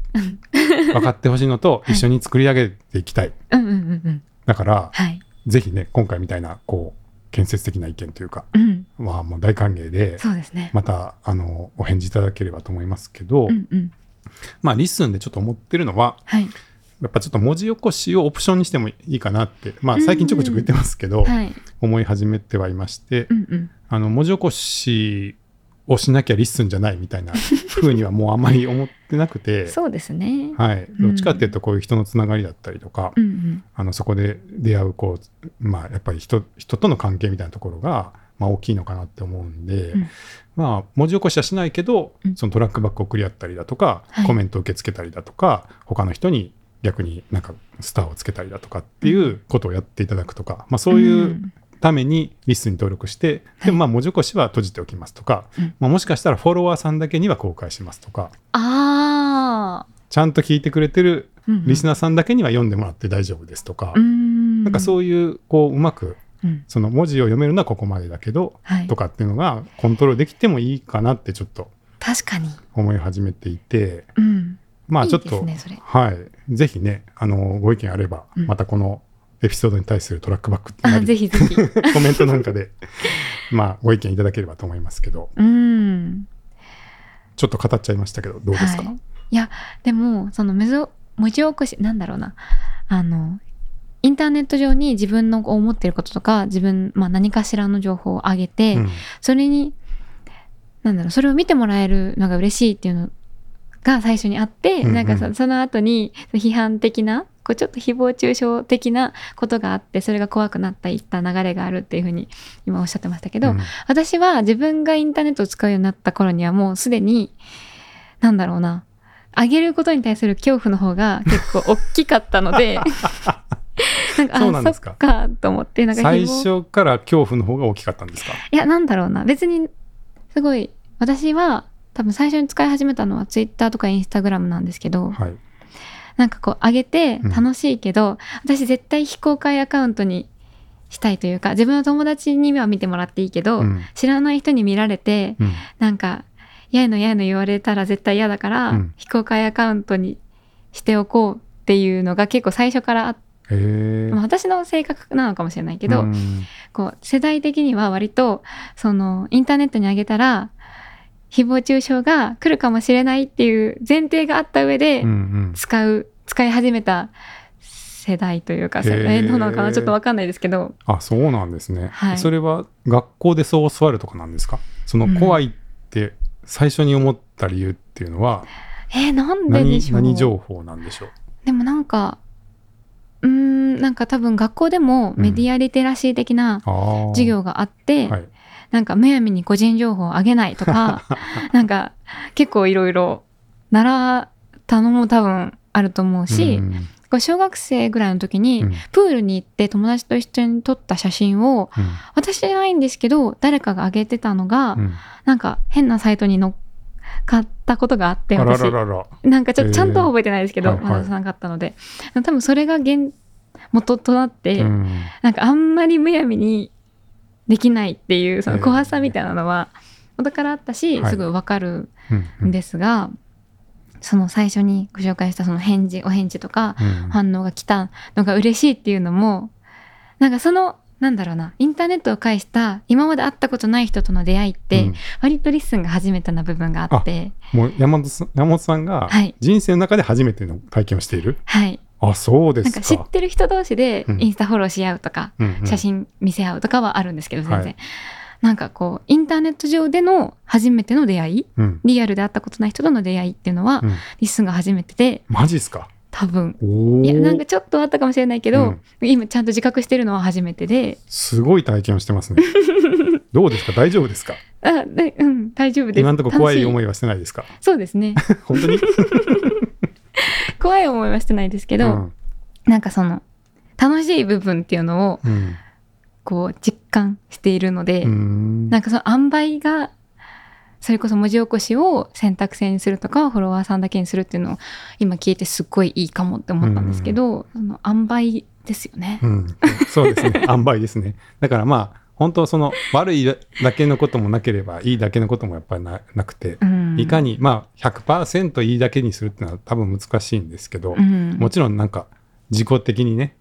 分かってほしいのとはい。一緒に作り上げていきたい、うんうんうんうん。だからはい。ぜひね今回みたいなこう建設的な意見というかうん。はもう大歓迎でそうですね。またあのお返事いただければと思いますけど、うんうん。まあリッスンでちょっと思ってるのははい。やっぱちょっと文字起こしをオプションにしてもいいかなってまあ最近ちょくちょく言ってますけど、はい。思い始めてはいまして、うんうん。あの文字起こしをしなきゃリッスンじゃないみたいな 風にはもうあんまり思ってなくて、そうですね。はい、どっちかっていうとこういう人のつながりだったりとか、うんうん。あのそこで出会うこう、まあ、やっぱり人人との関係みたいなところがまあ、大きいのかなって思うんで、うん。まあ文字起こしはしないけど、うん。そのトラックバック送り合ったりだとか、はい。コメント受け付けたりだとか他の人に逆になんかスターをつけたりだとかっていうことをやっていただくとか、まあ、そういうためにリストに登録して、でもまあ文字起こしは閉じておきますとか、うん。まあ、もしかしたらフォロワーさんだけには公開しますとか。あちゃんと聞いてくれてるリスナーさんだけには読んでもらって大丈夫ですとか、うん。なんかそういうこううまくうん。その文字を読めるのはここまでだけど、はい。とかっていうのがコントロールできてもいいかなってちょっと確かに、思い始めていてうん、まあちょっとねはい。ぜひねあのご意見あれば、うん。またこのエピソードに対するトラックバックありぜひぜひ。コメントなんかでまあご意見いただければと思いますけど。うん。ちょっと語っちゃいましたけどどうですか、はい、いやでもその文字起こしなんだろうな。あのインターネット上に自分の思ってることとか自分、まあ、何かしらの情報を上げて、うん。それになんだろうそれを見てもらえるのが嬉しいっていうのが最初にあって、うんうんなんかそその後に批判的なこうちょっと誹謗中傷的なことがあってそれが怖くなったいった流れがあるっていうふうに今おっしゃってましたけど、うん。私は自分がインターネットを使うようになった頃にはもうすでになんだろうな上げることに対する恐怖の方が結構大きかったので なんかそうなんですか？あそっかと思ってなんか最初から恐怖の方が大きかったんですか？いやなんだろうな。別にすごい私は多分最初に使い始めたのはツイッターとかインスタグラムなんですけどはいなんかこう上げてうん。楽しいけど、私絶対非公開アカウントにしたいというか自分の友達には見てもらっていいけど、うん。知らない人に見られてうん。なんか嫌いの嫌いの言われたら絶対嫌だから、うん。非公開アカウントにしておこうっていうのが結構最初からあって、私の性格なのかもしれないけど、うん。こう世代的には割とそのインターネットに上げたら誹謗中傷が来るかもしれないっていう前提があった上でうんうん。使う、使い始めた世代というか世代なのかな？ちょっと分かんないですけど。あそうなんですね、はい。それは学校でそう教わるとかなんですか？そのうん。怖いって最初に思った理由っていうのはえー、なんでで何,、しょう？何情報なんでしょう？でもなんかうーんなんか多分学校でもメディアリテラシー的な授業があって、はいなんかむやみに個人情報を上げないとか なんか結構いろいろ習ったのも多分あると思うし、うん。小学生ぐらいの時に、うん。プールに行って友達と一緒に撮った写真をうん。私じゃないんですけど誰かが上げてたのが、うん。なんか変なサイトに乗っかったことがあって私。なんかちょちゃんとは覚えてないですけど、はいはい。まださなかったので。多分それが原元となって、うん。なんかあんまりむやみにできないっていうその怖さみたいなのは元からあったし、はい。すぐわかるうんんですが、その最初にご紹介したその返事お返事とかうん。反応が来たのが嬉しいっていうのもなんかそのなんだろうなインターネットを介した今まで会ったことない人との出会いって、うん。割とリッスンが初めてな部分があって。もう山本さん山本さんがはい。人生の中で初めての体験をしている、はいあそうですか。なんか知ってる人同士でうん。インスタフォローし合うとか、うんうん。写真見せ合うとかはあるんですけど全然、はい。なんかこうインターネット上での初めての出会いうん。リアルで会ったことない人との出会いっていうのは、うん。リッスンが初めてでマジっすか？多分。いやなんかちょっとあったかもしれないけど、うん。今ちゃんと自覚してるのは初めてで。すごい体験をしてますね。どうですか？大丈夫ですか？あでうん大丈夫です。今のところ怖い思いいはしてないですか？そうですね。本当に？怖い思いはしてないですけど、うん。なんかその楽しい部分っていうのをうん。こう実感しているので、うん。なんかその塩梅がそれこそ文字起こしを選択制にするとかフォロワーさんだけにするっていうのを今聞いてすっごいいいかもって思ったんですけど、その塩梅ですよね。うん、そうですね。塩梅ですね。だからまあ本当その悪いだけのこともなければいいだけのこともやっぱりななくて、うん。いかにまあ100%いいだけにするっていうのは多分難しいんですけど、うん。もちろんなんか自己的にね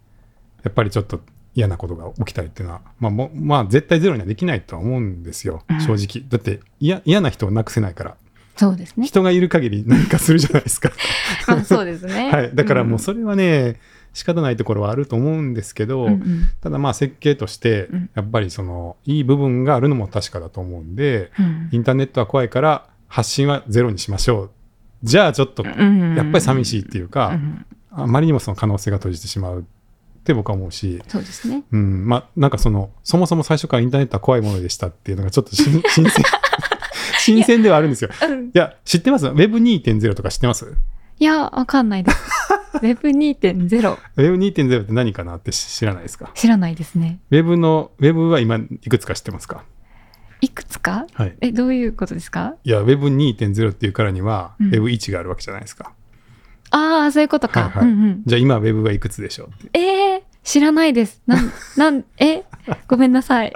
やっぱりちょっと嫌なことが起きたりっていうのは、まあ、もうまあ絶対ゼロにはできないとは思うんですよ、うん。正直。だって嫌嫌な人をなくせないからそうですね。人がいる限り何かするじゃないですか。まあそうですね。はい、だからもうれ、それはね、仕方ないところはあると思うんですけど、うんうん。ただまあ設計としてうん。やっぱりそのいい部分があるのも確かだと思うんで、うん。インターネットは怖いから発信はゼロにしましょう。じゃあちょっとやうんっぱり寂しいっていうか、うんあまりにもその可能性が閉じてしまうっって僕は思うし、そうですね。うん、まあなんかそのそもそも最初からインターネットは怖いものでしたっていうのがちょっと新 新鮮。新鮮ではあるんですよ。うん。いや知ってます ?Web2.0 とか知ってます？いや、わかんないです。Web2.0 Web2.0 って何かなって知知らないですか？知らないですね。Web の Web は今いくつか知ってますか？いくつか？はい。え、どういうことですか？いや Web2.0 っていうからには、うん Web1 があるわけじゃないですか。ああ、そういうことか。はいはいうんうん。じゃあ今 Web はいくつでしょうって。えー、知らないです。なん、なん、え、ごめんなさい。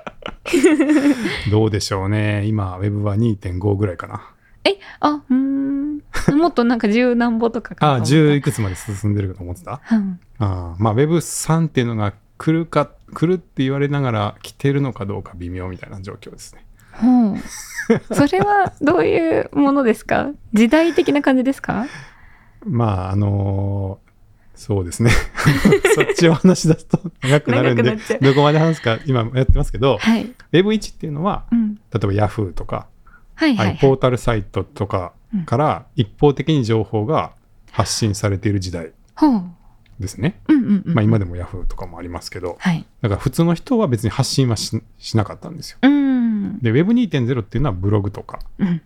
どうでしょうね。今 Web は2.5ぐらいかな。え、あ、うーん。もっとなんか十何歩とかかああ、と思った10いくつまで進んでるかと思ってた？うん。ああまあ Web3 っていうのが来るか、来るって言われながら来てるのかどうか微妙みたいな状況ですね。ほう。それはどういうものですか？時代的な感じですか？まああのーそうですね。そっちを話し出すと長くなるんでどこまで話すか今やってますけど、はい。Web1 っていうのは、うん。例えば Yahoo とか、はいはい、はい。ポータルサイトとかから一方的に情報が発信されている時代。ですね。うんうんうん。まあ今でも Yahoo とかもありますけど、はい。だから普通の人は別に発信はししなかったんですよ。うん。で、Web2.0 っていうのはブログとかうん。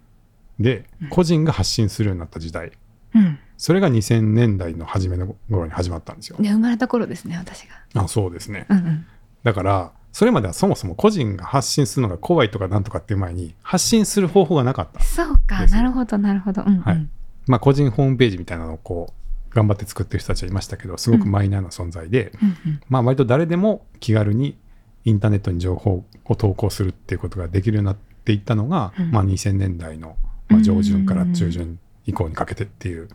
で個人が発信するようになった時代。うん。それが2000年代の初めの頃に始まったんですよ。で、生まれた頃ですね、私が。あそうですね。うんうん。だから、それまではそもそも個人が発信するのが怖いとかなんとかっていう前に発信する方法がなかった。そうか、なるほど、なるほど。うん、うん。はいまあ個人ホームページみたいなのをこう頑張って作ってる人たちはいましたけど、すごくマイナーな存在で、うんうんまあ割と誰でも気軽にインターネットに情報を投稿するっていうことができるようになっていったのが、うんまあ2000年代の、まあ、上旬からうん中旬以降にかけてっていう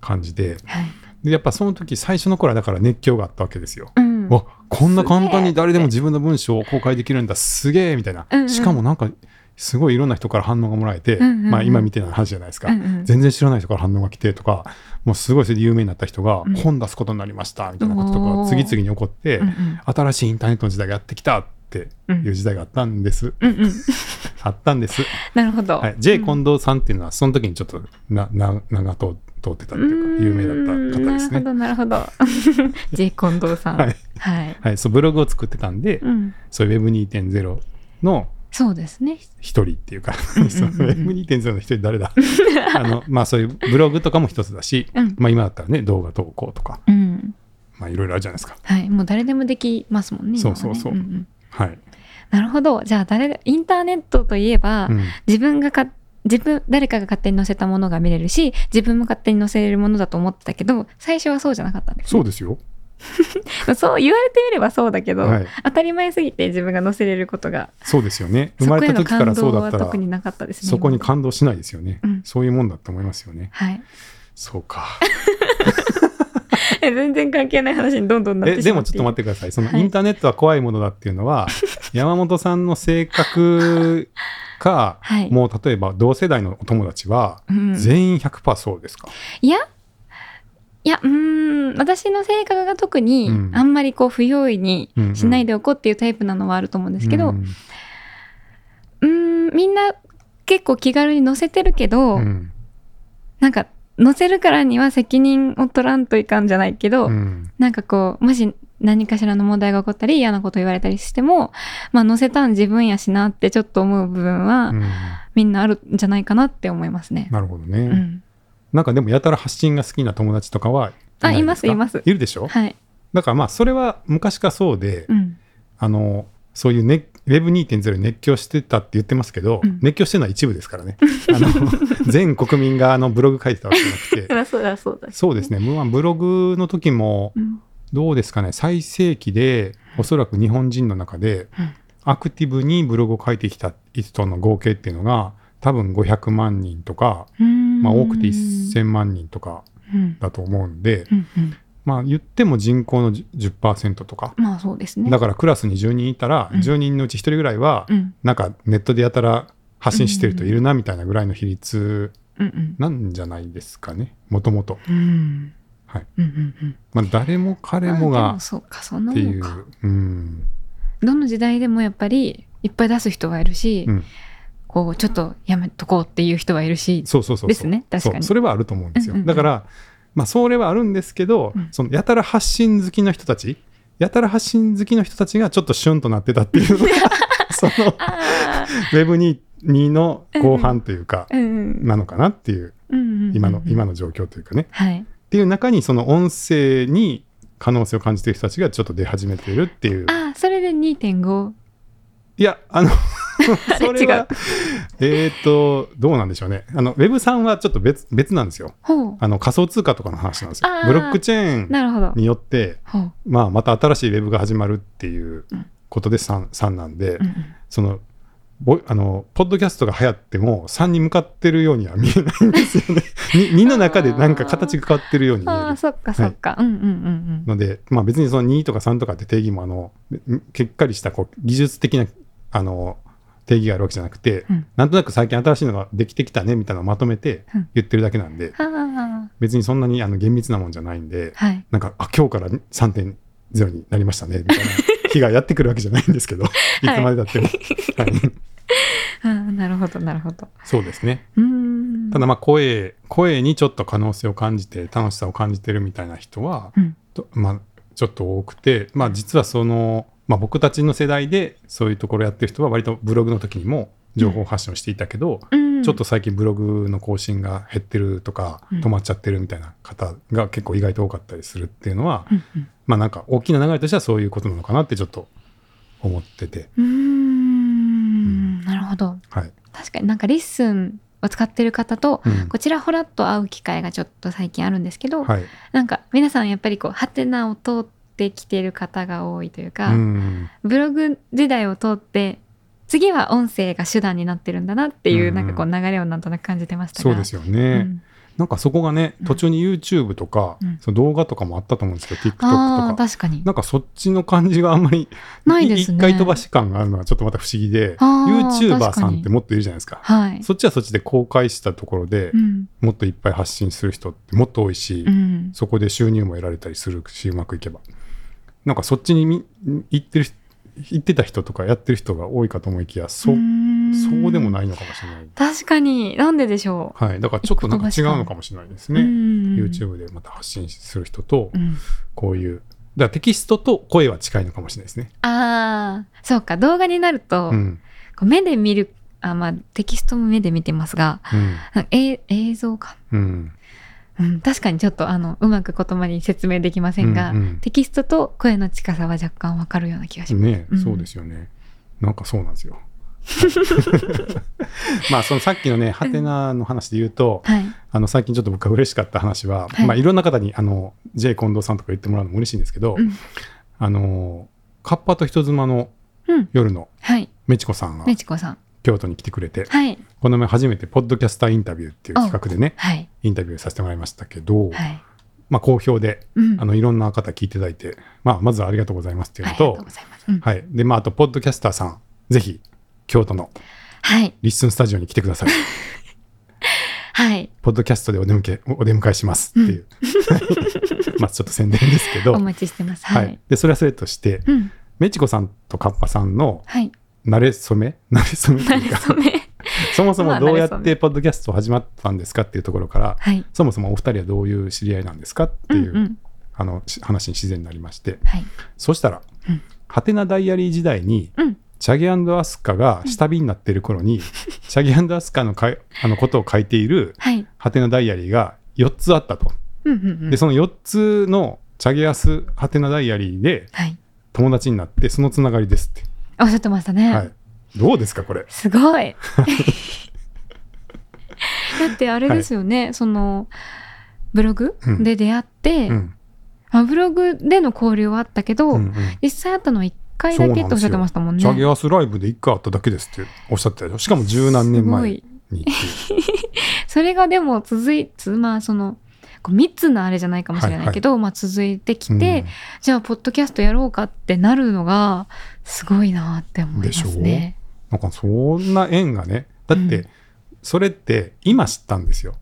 感じで、はい。でやっぱその時最初の頃はだから熱狂があったわけですよ。うん。わこんな簡単に誰でも自分の文章を公開できるんだ。すげえみたいな、うんうん。しかもなんかすごいいろんな人から反応がもらえて、うんうんうん。まあ今みたいな話じゃないですか、うんうん。全然知らない人から反応が来てとかもうすごいそれで有名になった人がうん。本出すことになりましたみたいなこととか次々に起こって、うんうん。新しいインターネットの時代がやってきたっていう時代があったんです、うんうん。あったんです、なるほど。はい、J 近藤さんっていうのはその時にちょっとなな長通通ってたっていうか有名だった方ですねなるほど、なるほど。J 近藤さん。はい、はい。はい、そうブログを作ってたんで、うん。そういう Web2.0 のそうですね。一人っていうか、うんうんうんその Web2.0 の一人誰だ？あの、まあそういうブログとかも一つだし、うんまあ今だったらね、動画投稿とか、うん。まあいろいろあるじゃないですか。はい。もう誰でもできますもんね。今はねそうそうそうんんはい。なるほど。じゃあ誰で、インターネットといえば、うん自分がか、自分、誰かが勝手に載せたものが見れるし、自分も勝手に載せれるものだと思ってたけど、最初はそうじゃなかったんです、ね。そうですよ。そう言われてみればそうだけど、はい当たり前すぎて自分が載せれることが、そうですよね。生まれた時からそうだったらは特、になかったですね。そこに感動しないですよね。うんそういうもんだと思いますよね。はい。そうか。え全然関係ない話にどんどんなってでもちょっと待っってください。そのはいインターネットは怖いものだっていうのは、山本さんの性格か、はい。もう例えば同世代のお友達は、うん。全員100%そうですか？いや、いや、うーん、私の性格が特にうん。あんまりこう不用意にうんうん。しないでおこうっていうタイプなのはあると思うんですけど、うん。うーん、みんな結構気軽に載せてるけど、うん。なんか載せるからには責任を取らんといかんじゃないけど、うん。なんかこう、もし何かしらの問題が起こったり嫌なこと言われたりしても、まあ載せたん自分やしなってちょっと思う部分は、うんみんなあるんじゃないかなって思いますね。なるほどね、うん。なんかでもやたら発信が好きな友達とかはあいまですか？いますいるでしょ？はい。だからまあそれは昔からそうで、うん。あのそういう、ね、Web2.0 に熱狂してたって言ってますけど、うん熱狂してるのは一部ですからねあの 全国民があのブログ書いてたわけじゃなくて あそうだそうだ。そうですねまあブログの時もうん。どうですかね？最盛期でおそらく日本人の中でうんアクティブにブログを書いてきた人の合計っていうのが多分500万人とか、まあ、多くて1000万人とかうん。だと思うんで、うんうん。まあ言っても人口の10 10%とか、まあそうですね。だからクラスに10人いたら、うん10人のうち1人ぐらいは、うん。なんかネットでやたら発信してる人いるなみたいなぐらいの比率。なんじゃないですかね、もともと。うん。はい。うんうんうん。まあ誰も彼もがもそうか、そんなっていうもんか。、うん、どの時代でもやっぱりいっぱい出す人はいるし、うん。こうちょっとやめとこうっていう人はいるし、そうそうそうそう。ですね確かに。そう。それはあると思うんですよ。うんうんうん。だから、まあそれはあるんですけど、うん。そのやたら発信好きな人たち、やたら発信好きの人たちがちょっとシュンとなってたっていうのが そのあウェブに2の後半というか、ーうんなのかなっていううんうんうん。今の今の状況というかね。はいっていう中にその音声に可能性を感じてる人たちがちょっと出始めてるっていう。あーそれで2.5いやあの それはえっとどうなんでしょうね。あの Web3 はちょっと別別なんですよ。あの仮想通貨とかの話なんですよ。ブロックチェーンなるほど。によって、まあ、また新しい Web が始まるっていううんことで 3, 3なんで、うんうん。そのボあのポッドキャストが流行っても3に向かってるようには見えないんですよね。2, の中でなんか形が変わってるように見える。ああそっかそっか、うんうんうんので、まあ、別にその2とか3とかって定義もあのけっかりしたこう技術的なあの定義があるわけじゃなくて、うん。なんとなく最近新しいのができてきたねみたいなのをまとめてうん。言ってるだけなんで、うんあ別にそんなにあの厳密なもんじゃないんであはい。なんかあ今日から3.0になりましたねみたいな日がやってくるわけじゃないんですけど い。つまでたっても、はい あーなるほどなるほど。そうですね。うーん。ただまあ声声にちょっと可能性を感じて楽しさを感じてるみたいな人は、うん。とまあ、ちょっと多くて、まあ、実はその、まあ、僕たちの世代でそういうところやってる人は割とブログの時にも情報発信をしていたけど、うん。ちょっと最近ブログの更新が減ってるとか、うん。止まっちゃってるみたいな方が結構意外と多かったりするっていうのは、うんうん。まあなんか大きな流れとしてはそういうことなのかなってちょっと思ってて、うーんほど。はい。確かになんかリッスンを使ってる方とうん。こちらほらっと会う機会がちょっと最近あるんですけど、はい。なんか皆さんやっぱりこうハテナを通ってきてる方が多いというか、うんブログ時代を通って次は音声が手段になってるんだなっていう、うん。なんかこう流れをなんとなく感じてましたが。そうですよね、うんなんかそこがねうん。途中に YouTube とか、うん。その動画とかもあったと思うんですけど TikTok とああか。確かに。なんかそっちの感じがあんまりないですね。一回飛ばし感があるのがちょっとまた不思議で YouTuber さんってもっといるじゃないですか。はい、そっちはそっちで公開したところでうん。もっといっぱい発信する人ってもっと多いし、うん、そこで収入も得られたりするしうまくいけば。なんかそっちにみ行ってる人行ってた人とかやってる人が多いかと思いきやそ,、そうでもないのかもしれない、確かに。なんででしょはい、だからちょっとなんか違うのかもしれないですう、ね、うん。YouTube でまた発信する人とうん。こういう。だからテキストと声は近いのかもしれないですね、ああそうか。動画になると、うん。こう目で見るあまあテキストも目で見てますがうん。え映像か、うん。うん、確かにちょっとあのうまく言葉に説明できませんが、うんうん。テキストと声の近さは若干わかるような気がします。ね、うん。そうですよね。なんかそうなんですよ まあそのさっきのねハテナの話で言うと、はい、あの最近ちょっと僕が嬉しかった話は、はい。いまあ、いろんな方にあの J 近藤さんとか言ってもらうのも嬉しいんですけど、うん。あのカッパと人妻のうん、夜のはい、メチコさんがめちこさん、京都に来てくれて、はい、この前初めてポッドキャスターインタビューっていう企画でねはい、インタビューさせてもらいましたけど、はい、まあ、好評でうん、あのいろんな方聞いていただいて、まあ、まずはありがとうございますっていうのとはい。でまあ、あとポッドキャスターさんぜひ京都のはい、リッスンスタジオに来てください。はい、ポッドキャストでお出迎えお出迎えしますっていう、まあちょっと宣伝ですけど。お待ちしてます。ははい。い、、でそれはそれとしてうん、メチコさんとカッパさんのはい、慣れ初め？慣れ初めというか。そもそもどうやってポッドキャスト始まったんですかっていうところからはい、そもそもお二人はどういう知り合いなんですかっていう、うんうん。あのし話に自然になりまして。はい、そしたら、うん。ハテナダイアリー時代にうん、チャゲアスカが下火になってる頃に、チャゲアスカのかいあのことを書いているはい、ハテナダイアリーが4つあったと。うん、うん、うんで、その4つのチャゲアスハテナダイアリーではい、友達になって、そのつながりですって。おっしゃってましたね。はい。どうですか、これ？すごい。だってあれですよね、そのブログうんで出会って、うん。まあ、ブログでの交流はあったけど、うんうん実際あったのは1回だけっておっしゃってましたもんね。チャゲアスライブで1回あっただけですっておっしゃってたでしょ。しかも十何年前に。それがでも続いつまあそのこう密なあれじゃないかもしれないけど、まあ続いてきて、うんじゃあポッドキャストやろうかってなるのがすごいなって思いますね。なんかそんな縁がね。だって、うんそれって今知ったんですよ。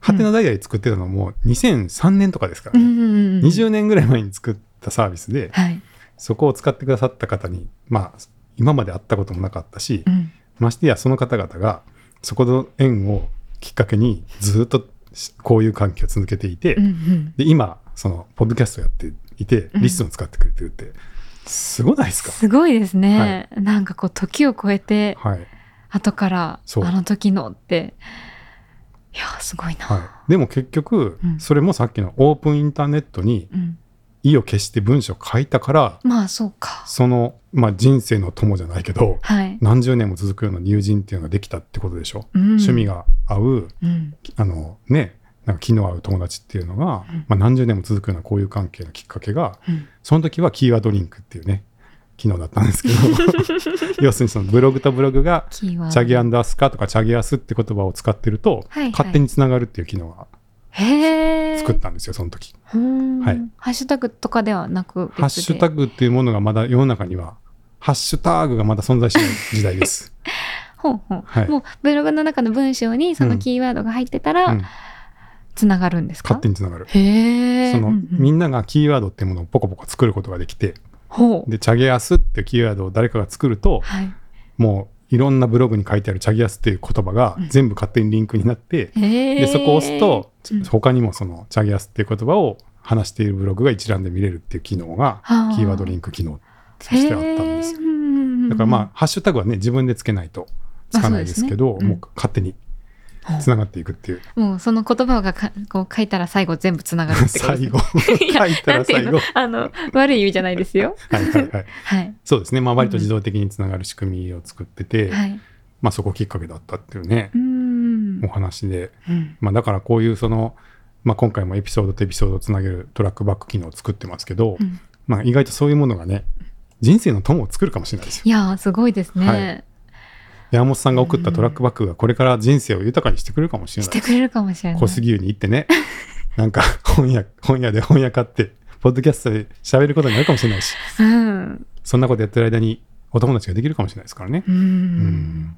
ハテナダイアリー作ってたのも2003年とかですからね。うん、20年ぐらい前に作ったサービスで、はい、そこを使ってくださった方に、まあ、今まで会ったこともなかったしう、ん、ましてやその方々が、そこの縁をきっかけに、ずっとこういう関係を続けていて、うんうん。で、今、その、ポッドキャストやっていてうん。リスンを使ってくれてるって、すごないですか？すごいですね、なんかこう時を超えてはい、後からあの時のって。いやすごいな、はい、でも結局、うん。それもさっきのオープンインターネットにうん、意を決して文章を書いたからまあそうか。その、まあ、人生の友じゃないけどはい、何十年も続くような友人っていうのができたってことでしょ、うん。趣味、が合ううん、あのねなんか気の合う友達っていうのが、うん。まあ、何十年も続くような交友関係のきっかけがうん。その時はキーワードリンクっていうね機能だったんですけど 要するにそのブログとブログがチャゲアンダースカとかチャゲアスって言葉を使ってると、はいはい。勝手につながるっていう機能が作ったんですよその時。はい。ハッシュタグとかではなくハッシュタグっていうものがまだ世の中にはハッシュタグがまだ存在しない時代です。ほうほう、はい。もうブログの中の文章にそのキーワードが入ってたうらん、つながるんですか、勝手につながる。へえその、うん。うんみんながキーワードっていうものをポコポコ作ることができてほう。でチャゲアスっていうキーワードを誰かが作るとはい。もういろんなブログに書いてあるチャゲアスっていう言葉がうん。全部勝手にリンクになって、へえでそこを押すと、うん。他にもそのチャゲアスっていう言葉を話しているブログが一覧で見れるっていう機能がはあキーワードリンク機能としてあったんですよ。だからまあハッシュタグはね自分でつけないとつかないですけどねうんもう勝手につながっていくっていう。もうその言葉がかこう書いたら最後全部つながるってこと。ですね最後 書いたら最後。あの悪い意味じゃないですよ。はいはいはい。はい。そうですね。まあ割と自動的につながる仕組みを作ってて、はい。まあそこきっかけだったっていうねうお話で。うん。まあだからこういうそのまあ今回もエピソードとエピソードをつなげるトラックバック機能を作ってますけど、うん。まあ意外とそういうものがね人生の友を作るかもしれないですよ。いやーすごいですね、はい山本さんが送ったトラックバックがこれから人生を豊かにしてくれるかもしれない。してくれるかもしれない。小杉湯に行ってね。なんか本屋本屋で本屋買ってポッドキャストで喋ることになるかもしれないし。うん。そんなことやってる間にお友達ができるかもしれないですからね。う。ん。うん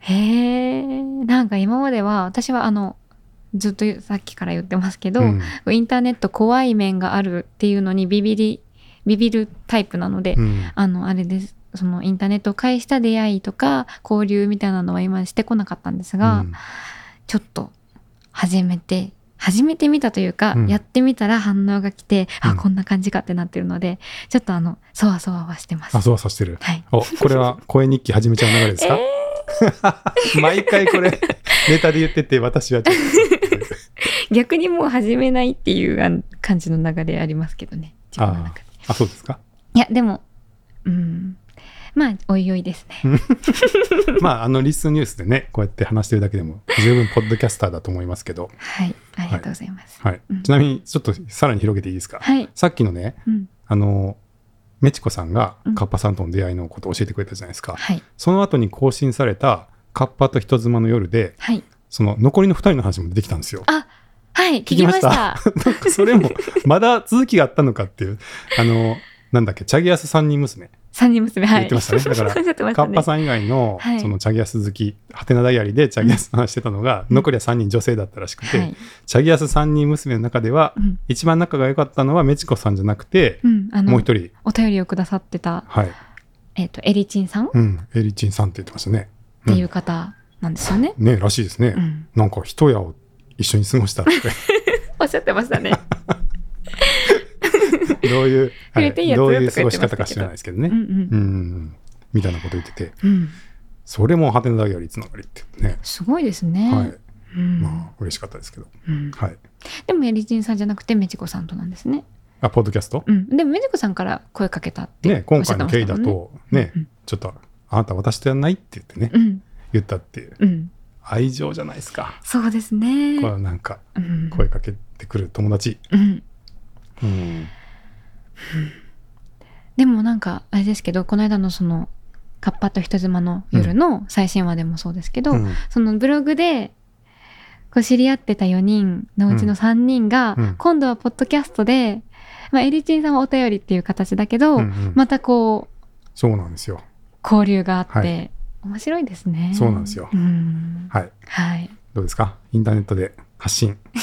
へえなんか今までは私はあのずっとさっきから言ってますけど、うん。インターネット怖い面があるっていうのにビビりビビるタイプなので、うん。あのあれですそのインターネットを介した出会いとか交流みたいなのは今してこなかったんですが、うん。ちょっと始めて始めてみたというか、うん。やってみたら反応が来て、うん。あこんな感じかってなってるのでちょっとあのそわそわはしてます。あそうはさしてる。はい、おこれは声日記始めちゃう流れですか、毎回これネタで言ってて私はちょっ逆にもう始めないっていう感じの流れありますけどね。自分の中で。とあそうですか？いやでもうんまあおいおいですね。まああのリスンニュースでねこうやって話してるだけでも十分ポッドキャスターだと思いますけど、はいありがとうございます。はい。うん。ちなみにちょっとさらに広げていいですか、はい、さっきのねうん、あのメチコさんがうん。カッパさんとの出会いのことを教えてくれたじゃないですか、はい。その後に更新されたカッパと人妻の夜ではい。その残りの2人の話も出てきたんですよ。あはい聞聞きましきました？それもまだ続きがあったのかっていうあのなんだっけチャゲアス三人娘三人娘はい。言ってましたね。だから ね。カッパさん以外の,、はい。そのチャゲアス好きハテナダイアリーでチャゲアスの話してたのが、うん。残りは3人女性だったらしくて、はい。チャゲアス三人娘の中では、うん。一番仲が良かったのはメチコさんじゃなくて、うん、あのもう一人。お便りをくださってた、はい、えっとエリチンさん？っうん、エリチンさんって言ってましたね。ていう方なんですよね、ねらしいですね、うん。なんか一夜を一緒に過ごしたって。おっしゃってましたね どういう、触れていど。ういう過ごし方か知らないですけどね、うんうん。うんみたいなこと言ってて。うん。それもハテナダイアリーつながりってね、すごいですね、はい。うん。まあ嬉しかったですけど、うん。はい。でもエリチンさんじゃなくてメチコさんとなんですね、あポッドキャスト、うん、でもメチコさんから声かけたってね。今回の経緯だとね、うんちょっとあなた私とやんないって言ってね、したもん。ね言ったっていう。うん、うん、愛情じゃないですか、そうですね。これはなんかうん。声かけてくる友達、うんうん。でもなんかあれですけどこの間のその「カッパと人妻の夜」の最新話でもそうですけど、うん。そのブログでこう知り合ってた4人のうちの3人が、うん。今度はポッドキャストで、まあ、エリチンさんはお便りっていう形だけど、うんうん。またこうそうなんですよ。交流があって、はい面白いですね。そうなんですよ。うん。はい。はい。どうですか？インターネットで発信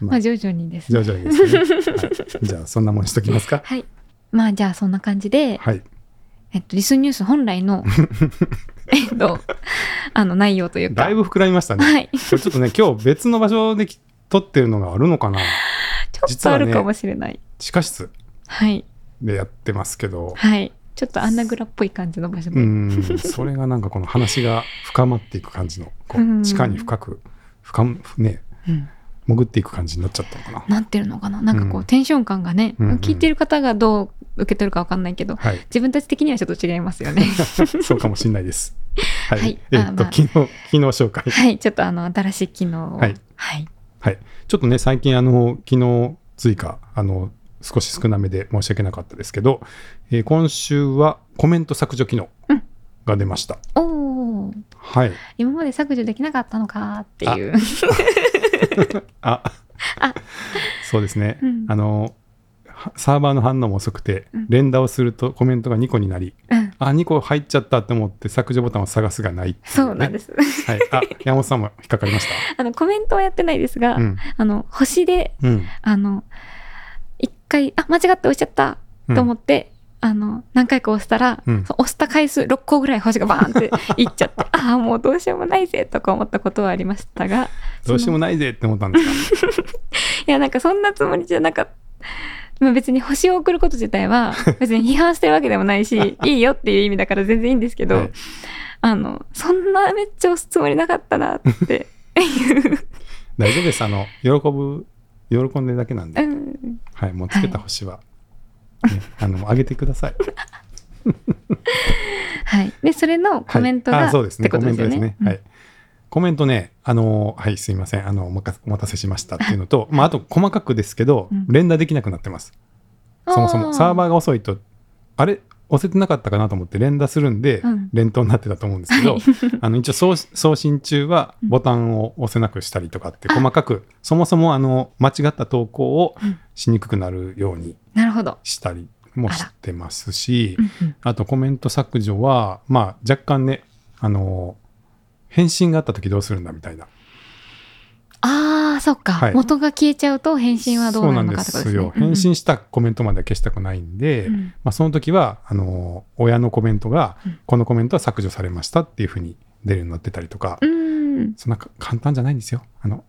まあ徐々にですね。徐々にですね、はい、じゃあそんなもんにしときますか？はい。まあじゃあそんな感じで、はいえっと、リスンニュース本来の、えっと、あの内容というか。だいぶ膨らみましたね。はい。これちょっとね、今日別の場所でき撮ってるのがあるのかな？ちょっとあるかもしれない。地下室はい。でやってますけど、はい。ちょっとアンナグラっぽい感じの場所うで。ん、それがなんかこの話が深まっていく感じの、こううん地下に深く、深む、ね、うん潜っていく感じになっちゃったのかな。なってるのかななんかこう、うんテンション感がね、うんうん聞いてる方がどう受け取るかわかんないけど、はい。自分たち的にはちょっと違いますよね。そうかもしれないです。はい。はいえっと、あまあ昨日、昨日紹介。はい。ちょっとあの、新しい機能を。はい。はい。はい。ちょっとね、最近、あの、昨日追加、あの、少し少なめで申し訳なかったですけど、えー今週はコメント削除機能うんが出ました。おーはい。今まで削除できなかったのかっていう。あ、あそうですね。うんあの、はサーバーの反応も遅くてうん、連打をするとコメントが2個になり、うん。あ、2個入っちゃったって思って削除ボタンを探すがないっていそうなんです。す。はい。あ、山本さんも引っかかりまし あの、コメントはやってないですが、た。うん。あの、星で、うん。あの、一回、あ、間違って押しちゃったうんと思って、あの、何回か押したら、うん押した回数6個ぐらい星がバーンって いっちゃって、ああ、もうどうしようもないぜとか思ったことはありましたが、どうしようもないぜって思ったんですか？いや、なんかそんなつもりじゃなかった。まあ別に星を送ること自体は 別に批判してるわけでもないし、いいよっていう意味だから全然いいんですけど、はいあの、そんなめっちゃ押すつもりなかったなって。大丈夫です。あの、喜ぶ、喜んでるだけなんで。うんはい。もうつけた星は、ね、あの、上げてください。はい。で、それのコメントが、はい、あそうですね。ね。コメントですね。はい。コメントね、あの、はい、すいません。あの、お待たせしましたっていうのと、まあ、あと、細かくですけどうん、連打できなくなってます。うんそもそも、サーバーーが遅いと、あれ？押せてなかったかなと思って連打するんで、うん連投になってたと思うんですけど、あの一応送送信中はうんボタンを押せなくしたりとかってあ細かく、そもそもあの間違った投稿をうんしにくくなるようになるほど。したりもしてますしあとコメント削除は、まあ若干ね、あの、返信があった時どうするんだみたいな。ああ、そっか、はい。元が消えちゃうと返信はどうなるのかとですね。そうなんですよ。返信したコメントまでは消したくないんで、うん。うんまあ、その時は、あの、親のコメントが、うん。このコメントは削除されましたっていうふうに出るようになってたりとか、うん、そんなか簡単じゃないんですよ。あの、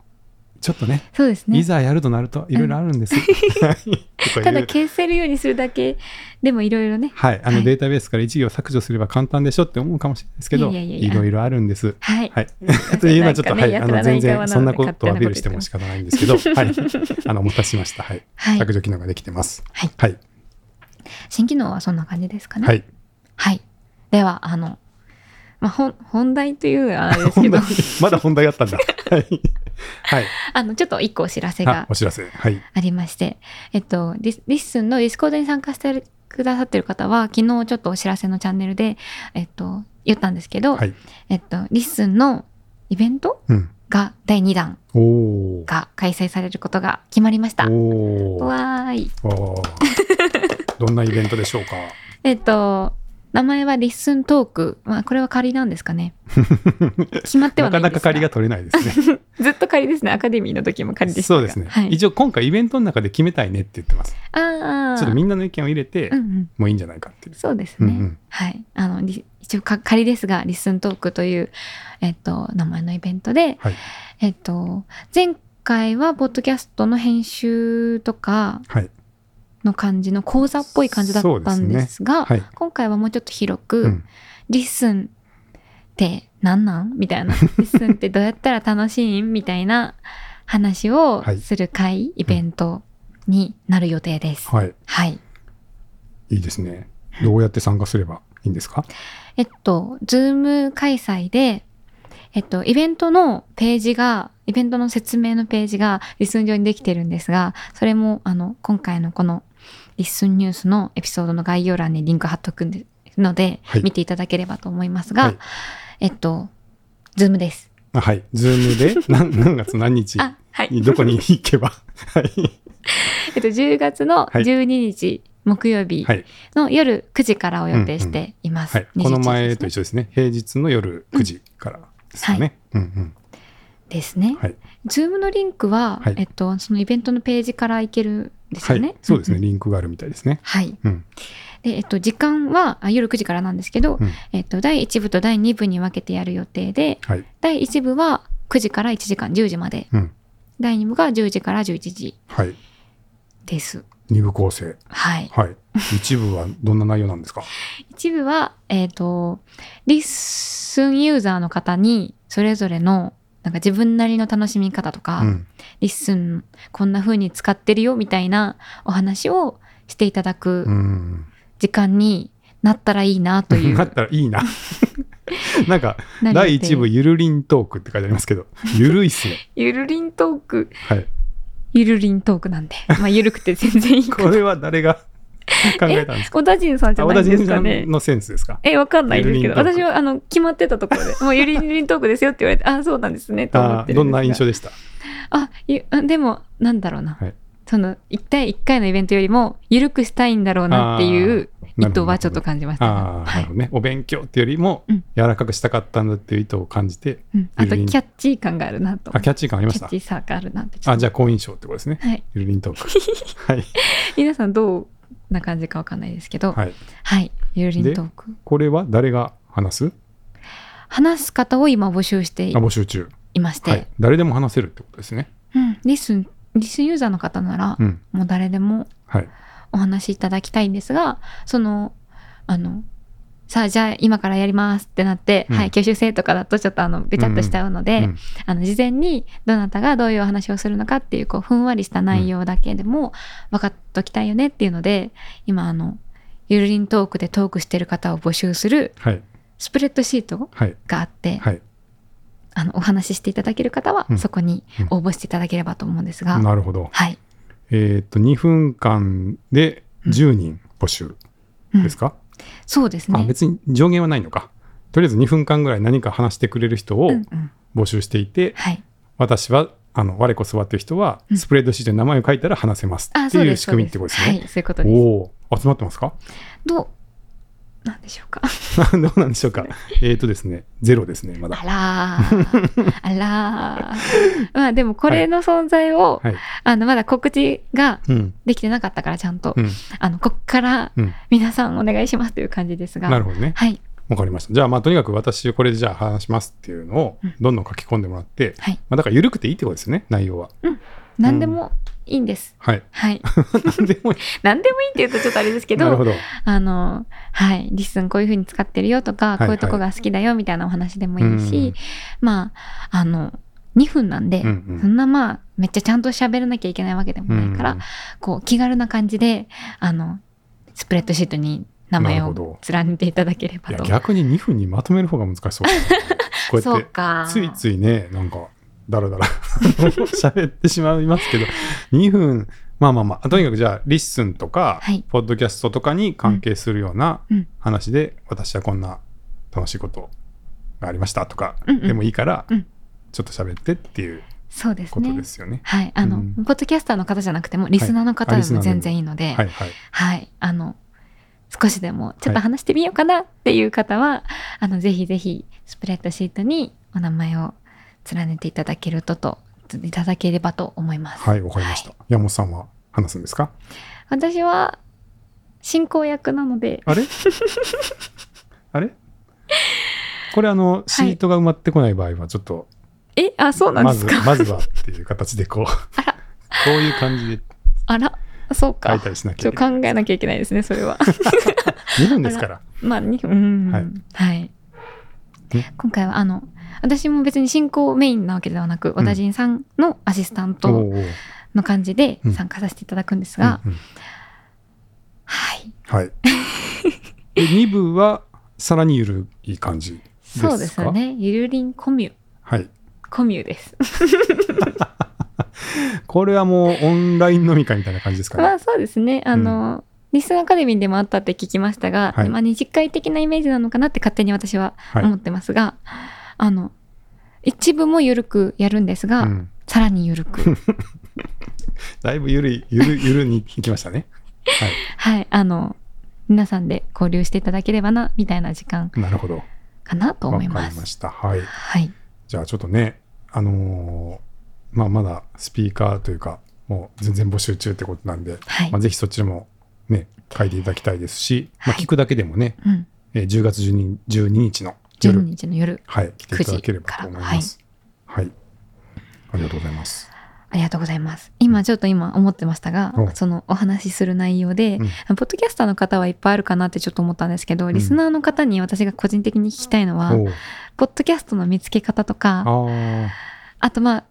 ちょっとね、そうですね。いざやるとなるといろいろあるんです。うただ消せるようにするだけでもいろいろね。はい、あのはいデータベースから一行削除すれば簡単でしょって思うかもしれないですけど、いろいろあるんです。はい。はい。というのはちょっと、はい、あの全然そんなこことをアピールしても仕方ないんですけど、はい。あの、お待たせしました。はい。はい削除機能ができてます。はいはい。新機能はそんな感じですかね。はい。はい。では、あの、まあ、本本題というあれですけどまだ本題あったんだ。はい。はい。あの、ちょっと一個お知らせあが、お知らせ。はい。ありまして、えっと、リッスンのディスコードに参加してくださってる方は、昨日ちょっとお知らせのチャンネルで、えっと、言ったんですけど、はい。えっと、リッスンのイベントうん。が第2弾。が開催されることが決まりました。わーい。どんなイベントでしょうか？えっと、名前はリッスントーク。まあ、これは仮なんですかね。決まってはなかなか仮が取れないですね。ずっと仮ですね。アカデミーの時も仮でしたが。そうですね。はい。一応今回イベントの中で決めたいねって言ってます。ああ。ちょっとみんなの意見を入れて、うんうん。もういいんじゃないかっていう。そうですね。うんうんはい。あの、リ一応か仮ですが、リッスントークという、えっと、名前のイベントで、はい。えっと、前回は、ポッドキャストの編集とかはい。の感じの講座っぽい感じだったんですが、はい。今回はもうちょっと広く、うん。リッスンって何なんみたいな。リッスンってどうやったら楽しいんみたいな話をはいする会、イベントになる予定です。はい。はい。いいですね。どうやって参加すればいいんですか？えっと、ズーム開催で、えっと、イベントのページが、イベントの説明のページが LISTEN上にできてるんですが、それも、あの、今回のこのリッスンニュースのエピソードの概要欄にリンク貼っとくので、はい見ていただければと思いますが、はい。えっと、ズームです。あはい。ズームで？何何月何日？あ、はい。にどこに行けば？はい。えっと、10月のはい12日、木曜日はい。の夜9時からを予定しています。はい。この前と一緒ですね。平日の夜9時からですよね。うんうん。ですね。はい。ズームのリンクは、はいえっと、そのイベントのページから行けるんですはいよね。。そうですね。リンクがあるみたいですね。はい。うん。で、えっと、時間はあ夜9時からなんですけど、うんえっと、第1部と第2部に分けてやる予定で、はい。第1部は9時から1時間、10時まで。うん。第2部が10時から11時はい。です。二部構成。はい。はい。一部はどんな内容なんですか？一部は、えっ、と、リッスンユーザーの方に、それぞれの、なんか自分なりの楽しみ方とか、うん。リッスンこんな風に使ってるよみたいなお話をしていただくうん。時間になったらいいなという。なったらいいな。なんか、第一部、ゆるりんトークって書いてありますけど、ゆるいっすね。ゆるりんトーク、はい。ゆるりんトークなんで。まあ、ゆるくて全然いいかこれは誰が 考えたんですか？小田陣さんじゃないですかね？のセンスですか？え、わかんないですけど、私は、あの、決まってたところで、もうゆるりんトークですよって言われて、あ、そうなんですね、と思あってどんな印象でした？あ、ゆあでも、なんだろうな。はいその、1対1回のイベントよりも、緩くしたいんだろうなっていう意図はちょっと感じましたね。ああ、なはいるほどね。お勉強っていうよりもうん、柔らかくしたかったんだっていう意図を感じて、うん、あと、キャッチー感があるなと。あ、キャッチー感ありました？キャッチーさがあるなって。あ、じゃあ好印象ってことですね。はい。ゆるりんトーク。はい。皆さんどうな感じかわかんないですけど、はい。はい。ゆるりんトーク。これは誰が話す？話す方を今募集してあ、募集中。いまして、はい。誰でも話せるってことですね。うん、リスン、リスンユーザーの方なら、うん。もう誰でもはい。お話しいただきたいんですが、その、あの、さあ、じゃあ今からやりますってなって、うんはい、挙手制とかだとちょっとあの、べちゃっとしちゃうので、うんあの、事前にどなたがどういうお話をするのかっていう、こう、ふんわりした内容だけでも分かっときたいよねっていうので、今あの、ゆるりんトークでトークしてる方を募集するはい。スプレッドシートはい。があって、はい。あの、お話ししていただける方はうんそこに応募していただければと思うんですが、なるほど。はい。えーっと、2分間で10人募集うんですか、そうですね。あ、別に上限はないのか。とりあえず2分間ぐらい何か話してくれる人をうんうん募集していて、はい。私は、あの、我こそはっていう人は、うんスプレッドシートに名前を書いたら話せますあ、って。いう仕組みってことですね。はい、そういうことです。お集まってますか？どうなんでしょうか？どうなんでしょうか？えっ、とですね、ゼロですね、まだ。あらー。あらー。まあでもこれの存在を、はい。あの、まだ告知がうん。できてなかったからちゃんと、うん。あの、こっからうん。皆さんお願いしますという感じですが。なるほどね。はい。わかりました。じゃあ、まあ、とにかく私、これでじゃあ話しますっていうのをうん、どんどん書き込んでもらって、はい。まあ、だから、緩くていいってことですね、内容は。何でもいいんです。はい。はい。なんでもいい。何でもいいって言うとちょっとあれですけど、なるほど。あの、はい。リッスンこういう風に使ってるよとか、いこういうとこが好きだよみたいなお話でもいいし、うんまあ、あの、2分なんで、うんうんそんなまあ、めっちゃちゃんと喋らなきゃいけないわけでもないから、うんこう、気軽な感じで、あの、スプレッドシートに名前を連ねていただければいや、と。逆に2分にまとめる方が難しそうですね。こうそやって、うか。ついついね、なんか、だらだら喋ってしまいますけど、2分、まあまあまあ、とにかくじゃあ、リッスンとか、はい。ポッドキャストとかに関係するようなうん。話で、私はこんな楽しいことがありましたとか、うんうん。でもいいから、うん。ちょっと喋ってっていうそうですことね。ですよね。はい。あの、うん。ポッドキャスターの方じゃなくても、リスナーの方でも全然いいので、はいはい。はい。あの、少しでもちょっと話してみようかなっていう方は、あの、ぜひぜひ、スプレッドシートにお名前を連ねていただけるとと、いただければと思います。はい、わかりました。山本さんは話すんですか？私は、進行役なので、あれ？あれ？これあの、シートが埋まってこない場合は、ちょっと、え、あ、そうなんまず、ですか？まずはっていう形でこう、あら、こういう感じであら、そう書か。考えなきゃいけないですね、それは。2分ですから。まあ、にうん、ははいい。ね今回は、あの、私も別に進行メインなわけではなく、小田陣さんのアシスタントの感じでうん参加させていただくんですが、うんうんはい。はい。で、2部は、さらに緩い感じですか？そうですよ。ね。ゆるりんコミュ、はい。コミュです。これはもうオンライン飲み会みたいな感じですかね？まあそうですね。あの、リスンアカデミーでもあったって聞きましたが、はいまあ二次会的なイメージなのかなって勝手に私ははい思ってますが、あの、一部も緩くやるんですが、うんさらに緩く。だいぶゆるい、ゆる、ゆるに行きましたね。はい。あの、皆さんで交流していただければな、みたいな時間はい。なるほど。かなとわ思います。かりました。はい。はい。じゃあちょっとね、あのーまあ、まだスピーカーというか、もう全然募集中ってことなんで、はいまあ、ぜひそっちでもね、書いていただきたいですし、まあ、はい聞くだけでもね、うん。えー10月12日 ,12 日の12夜、日の夜。はい、来ていただければと思います。はい、ありがとうございます。ありがとうございます。今ちょっと今思ってましたがお、そのお話しする内容で、うん。ポッドキャスターの方はいっぱいあるかなってちょっと思ったんですけど、リスナーの方に私が個人的に聞きたいのは、ポッドキャストの見つけ方とか、ああとまあ、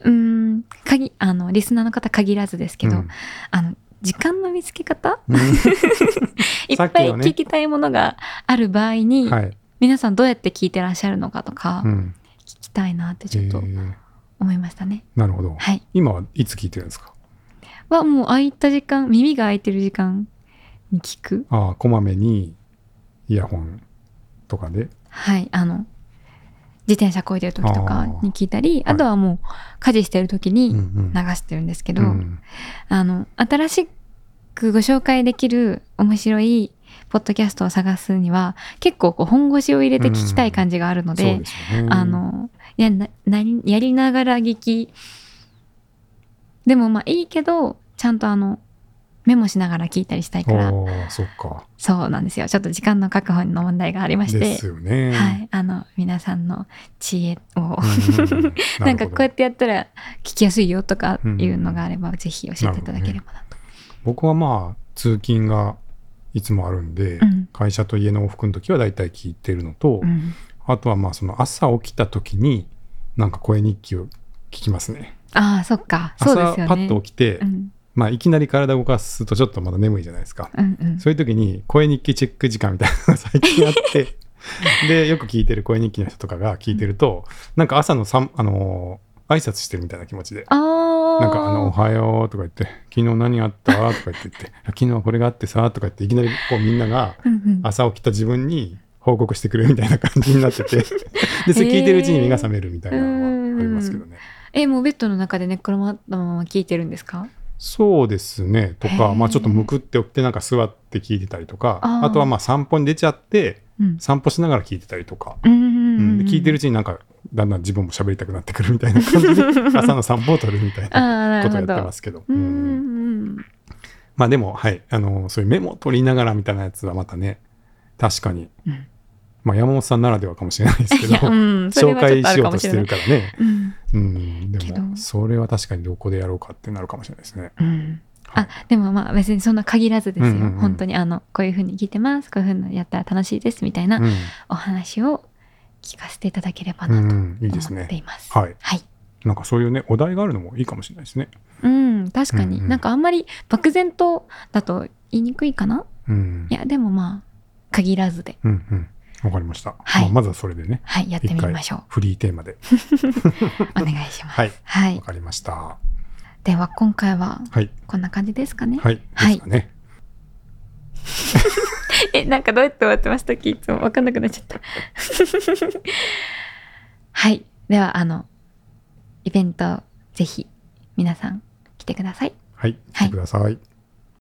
うーん、限、あの、リスナーの方限らずですけど、うん。あの、時間の見つけ方？うん。いっぱい聞きたいものがある場合に、はい、皆さんどうやって聞いてらっしゃるのかとか、うん聞きたいなってちょっとえー思いましたね。なるほど。はい。今はいつ聞いてるんですか？はもう空いた時間、耳が空いてる時間に聞く。ああ、こまめにイヤホンとかで？はい。あの、自転車こいでる時とかに聞いたり、あとはもう家事してる時うんにうん流してるんですけど、うんあの、新しくご紹介できる面白いポッドキャストを探すには、結構こう本腰を入れて聞きたい感じがあるので、そうですよね。あの、いや、な、やりながら聞き、でもまあいいけど、ちゃんとあの、メモしながら聞いたりしたいから、そっか。そうなんですよ。ちょっと時間の確保の問題がありまして、ですよね。はい。あの、皆さんの知恵を、うんうん なんかこうやってやったら聞きやすいよとかいうのがあれば、ぜひ教えていただければなと。僕はまあ、通勤がいつもあるんで、うん会社と家の往復の時は大体聞いてるのと、うんあとはまあ、その朝起きた時に、なんか声日記を聞きますね。ああ、そっか。そうで朝すよね。パッと起きて、うん。まあ、いきなり体動かすとちょっとまだ眠いじゃないですか。うんうん。そういう時に声日記チェック時間みたいなのが 最近あって、で、よく聞いてる声日記の人とかが聞いてると、なんか朝のさん、あのー挨拶してるみたいな気持ちで、ああ。なんかあの、おはようとか言って、昨日何あった？とか言って言って、昨日はこれがあってさ、とか言って、いきなりこうみんなが朝起きた自分に報告してくれるみたいな感じになってて、で、それ聞いてるうちに目が覚めるみたいなのはありますけどね。え、もうベッドの中で寝っ転がったまま聞いてるんですか？そうですね。とへか、ー。まあちょっとむくって起きてなんか座って聞いてたりとか、あとはまあ散歩に出ちゃって、うん。散歩しながら聞いてたりとか、うん聞いてるうちになんかだんだん自分も喋りたくなってくるみたいな感じで 朝の散歩を取るみたいなことをやってま。すけど。まあでもはいあのそういうメモを取りながらみたいなやつはまたね確かに、うんまあ、山本さんならではかもしれないですけいど、や、うん。紹介しようとし。てるからね、うん。うん、でもそれは確かにどこでやろうかってなるかもしれないですね。うん。はいあ、でもまあ別にそんな限らずですよ。うんうんうん本当にあの、こういう風に聞いてます。こういう風にやったら楽しいです。みたいなうんお話を聞かせていただければうなとん、いいです思ってね。います。はい。はい。なんかそういうね、お題があるのもいいかもしれないですね。うん、確かに。うんうんなんかあんまり漠然とだと言いにくいかな？うんい。や、でもまあ、限らずで。うんうん。わかりました。はいまあまずはそれでね、はい、やってみましょう。フリーテーマで。お願いします。はい。はいわ。かりました。では、今回ははい。こんな感じですかね。はい。ではいすかね。え、なんかどうやって終わってました？っけいつもわかんなくなっちゃった。はい。では、あの、イベント、ぜひ、皆さん、来てください。はい。来てください。